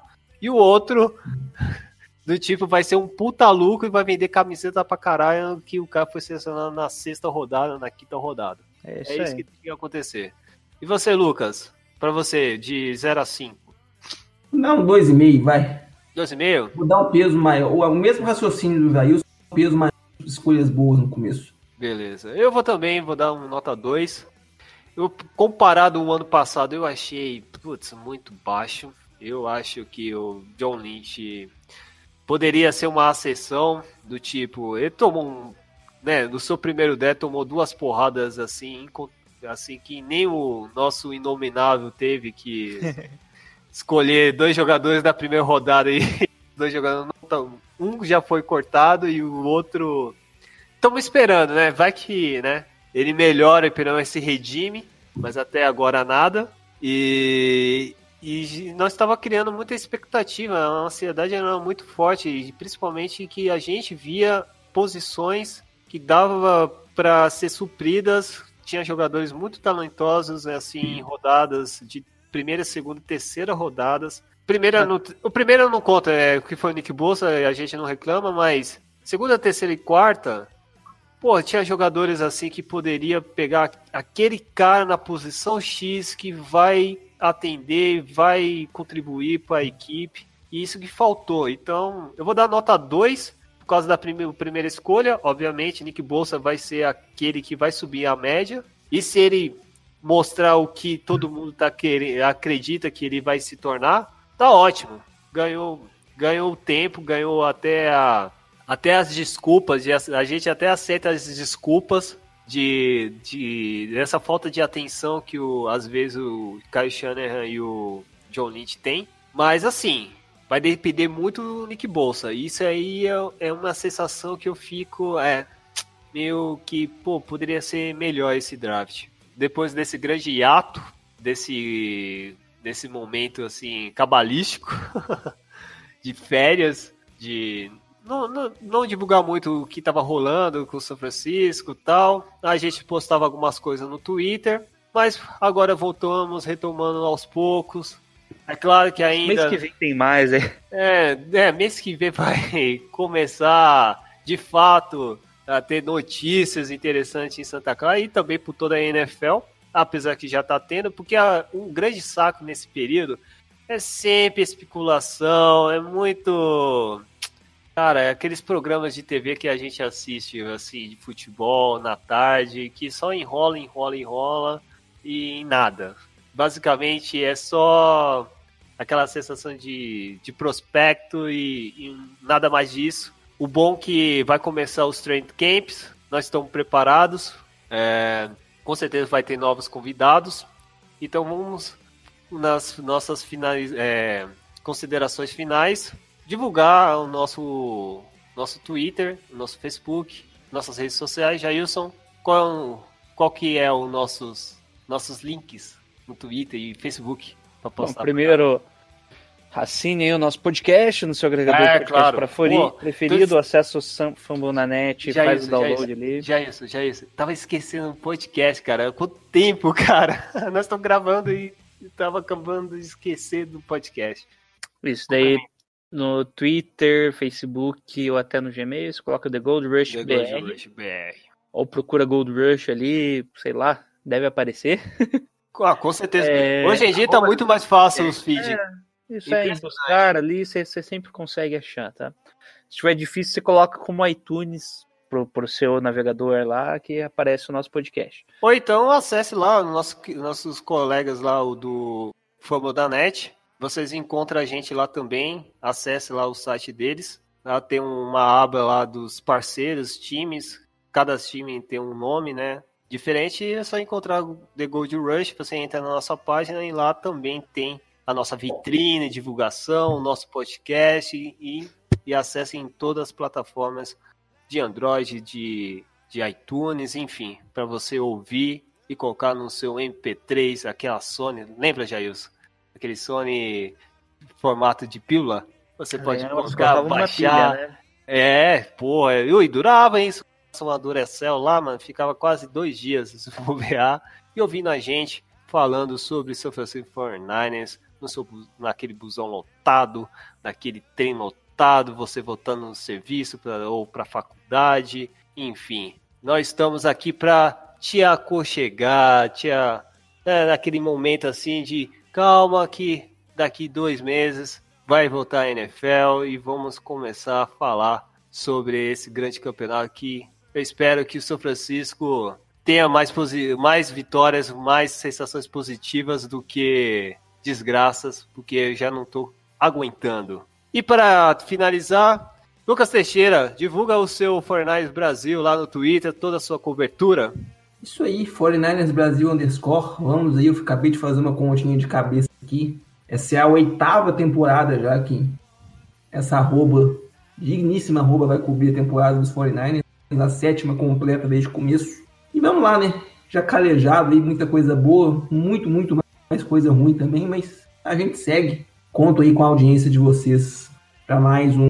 E o outro do tipo vai ser um puta lucro e vai vender camiseta pra caralho que o cara foi selecionado na sexta rodada, na quinta rodada. É isso É aí. isso que tem que acontecer. E você, Lucas? Pra você, de 0 a 5. Dá um 2,5, vai. 2,5? Vou dar um peso maior. O o mesmo raciocínio do Jailson, um peso maior. Escolhas boas no começo. Beleza. Eu vou também, vou dar um nota 2. Eu, comparado ao ano passado, eu achei, putz, muito baixo. Eu acho que o John Lynch poderia ser uma exceção do tipo, ele tomou um, né, no seu primeiro deck tomou duas porradas assim, assim que nem o nosso inominável teve que escolher dois jogadores da primeira rodada e dois jogadores não tão, um já foi cortado e o outro estamos esperando, né? Vai que, né? Ele melhora e não esse redime, mas até agora nada. E, e nós estava criando muita expectativa, a ansiedade era muito forte, principalmente que a gente via posições que dava para ser supridas. Tinha jogadores muito talentosos, assim, em rodadas de primeira, segunda e terceira rodadas. Primeira não- o primeiro não conta, é, que foi o Nick Bolsa, a gente não reclama, mas segunda, terceira e quarta, Pô, tinha jogadores assim que poderia pegar aquele cara na posição X que vai atender, vai contribuir para a equipe. E isso que faltou. Então, eu vou dar nota 2 por causa da prime- primeira escolha. Obviamente, Nick Bolsa vai ser aquele que vai subir a média. E se ele mostrar o que todo mundo tá querendo, acredita que ele vai se tornar, tá ótimo. Ganhou, ganhou tempo, ganhou até a até as desculpas, a gente até aceita as desculpas de, de dessa falta de atenção que o, às vezes o Kyle Shanahan e o John Lynch têm. Mas assim, vai depender muito do Nick Bolsa. Isso aí é, é uma sensação que eu fico, é, meio que, pô, poderia ser melhor esse draft. Depois desse grande hiato, desse, desse momento, assim, cabalístico, de férias, de não, não, não divulgar muito o que estava rolando com o São Francisco e tal. A gente postava algumas coisas no Twitter, mas agora voltamos, retomando aos poucos. É claro que ainda. Mês que vem tem mais, é. É, é, mês que vem vai começar de fato a ter notícias interessantes em Santa Clara e também por toda a NFL, apesar que já tá tendo, porque a- um grande saco nesse período é sempre especulação, é muito. Cara, é aqueles programas de TV que a gente assiste, assim, de futebol na tarde, que só enrola, enrola, enrola e nada. Basicamente é só aquela sensação de, de prospecto e, e nada mais disso. O bom que vai começar os training camps, nós estamos preparados, é, com certeza vai ter novos convidados. Então vamos nas nossas finais, é, considerações finais divulgar o nosso nosso Twitter, nosso Facebook, nossas redes sociais. Jailson, qual, qual que é os nossos nossos links no Twitter e Facebook para Bom, postar? primeiro, Assinem o nosso podcast no seu agregador É, de podcast claro. Pô, preferido. tô- Acessa o Fambonanet, Já faz isso, o já download isso. ali. Já isso, já isso. Tava esquecendo o podcast, cara. Quanto tempo, cara? Nós estamos gravando e e tava acabando de esquecer do podcast. Isso, daí no Twitter, Facebook ou até no Gmail, você coloca The Gold Rush The BR, Gold Rush BR. ou procura Gold Rush ali, sei lá, deve aparecer. Ah, com certeza. É, Hoje em dia tá muito mais fácil os feeds. Isso aí, buscar ali, você você sempre consegue achar, tá? Se tiver difícil, você coloca como iTunes pro, pro seu navegador lá, que aparece o nosso podcast. Ou então acesse lá os nosso, nossos colegas lá, o do Famo da Net. Vocês encontram a gente lá também. Acesse lá o site deles. Lá tem uma aba lá dos parceiros, times. Cada time tem um nome, né? Diferente é só encontrar The Gold Rush. Você entra na nossa página e lá também tem a nossa vitrine, divulgação, o nosso podcast e, e acesso em todas as plataformas de Android, de, de iTunes, enfim, para você ouvir e colocar no seu MP3, aquela Sony, lembra, Jailson? Aquele Sony formato de pílula? Você pode É, colocar, baixar. pilha, né? É, pô, e durava isso. Uma Duracell lá, mano, ficava quase dois dias se bobear e ouvindo a gente falando sobre São Francisco 49ers, no seu, naquele busão lotado, naquele trem lotado, você voltando no serviço pra, ou para faculdade, enfim. Nós estamos aqui para te aconchegar, te a, é, naquele momento assim de calma que daqui dois meses vai voltar a NFL e vamos começar a falar sobre esse grande campeonato que eu espero que o São Francisco tenha mais, mais vitórias, mais sensações positivas do que desgraças, porque eu já não estou aguentando. E para finalizar, Lucas Teixeira, divulga o seu Fortnite Brasil lá no Twitter, toda a sua cobertura. Isso aí, 49ers Brasil underscore. Vamos aí, eu acabei de fazer uma continha de cabeça aqui. Essa é a oitava temporada já que essa arroba, digníssima arroba, vai cobrir a temporada dos 49ers. A sétima completa desde o começo. E vamos lá, né? Já calejado aí, muita coisa boa, muito, muito mais coisa ruim também, mas a gente segue. Conto aí com a audiência de vocês para mais um-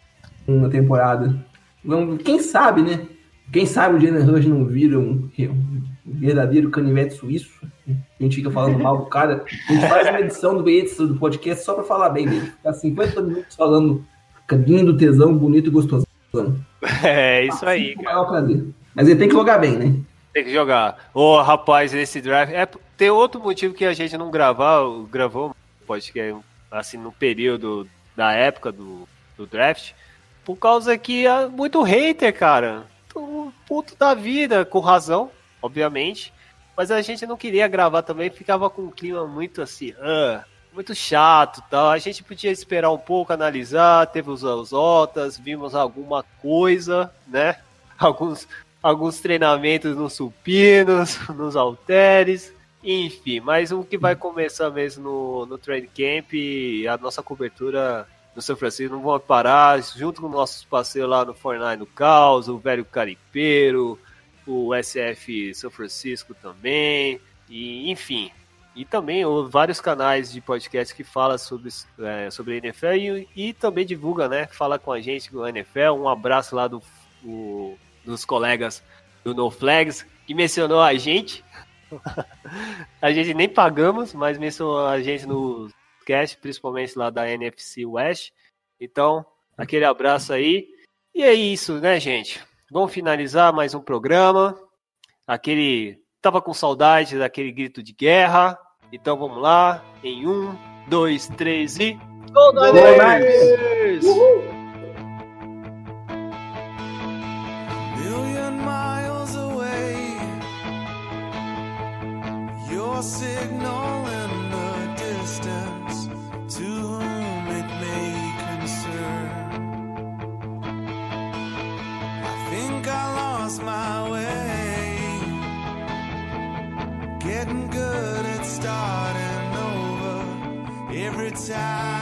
uma temporada. Vamos, quem sabe, né? Quem sabe o Jalen Rush não vira um, um verdadeiro canivete suíço. A gente fica falando mal do cara. A gente faz uma edição do do podcast só pra falar bem dele. Ficar 50 minutos falando lindo, tesão, bonito e gostoso. É isso aí, Com o maior prazer. Mas ele tem que jogar bem, né? Tem que jogar. Ô, rapaz, esse draft. É, tem outro motivo que a gente não gravar, gravou podcast assim no período da época do, do draft. Por causa que é muito hater, cara. Tô puto da vida, com razão, obviamente. Mas a gente não queria gravar também, ficava com um clima muito assim, ah, muito chato tal. A gente podia esperar um pouco, analisar, teve os, os otas, vimos alguma coisa, né? Alguns, alguns treinamentos nos supinos, nos halteres, enfim. Mas o que vai começar mesmo no, no training camp e a nossa cobertura no São Francisco não vão parar, junto com nossos parceiros lá no Fortnite no Caos, o Velho Caripeiro, o SF São Francisco também, e enfim. E também vários canais de podcast que falam sobre, é, sobre NFL e, e também divulga, né? Fala com a gente do NFL. Um abraço lá do, o- dos colegas do No Flags, que mencionou a gente. a gente nem pagamos, mas mencionou a gente no cast, principalmente lá da NFC West. Então, aquele abraço aí. E é isso, né, gente? Vamos finalizar mais um programa. Aquele. Tava com saudade daquele grito de guerra. Então vamos lá. Em um, dois, três e. Gol Niners! million miles away. Your signal inside.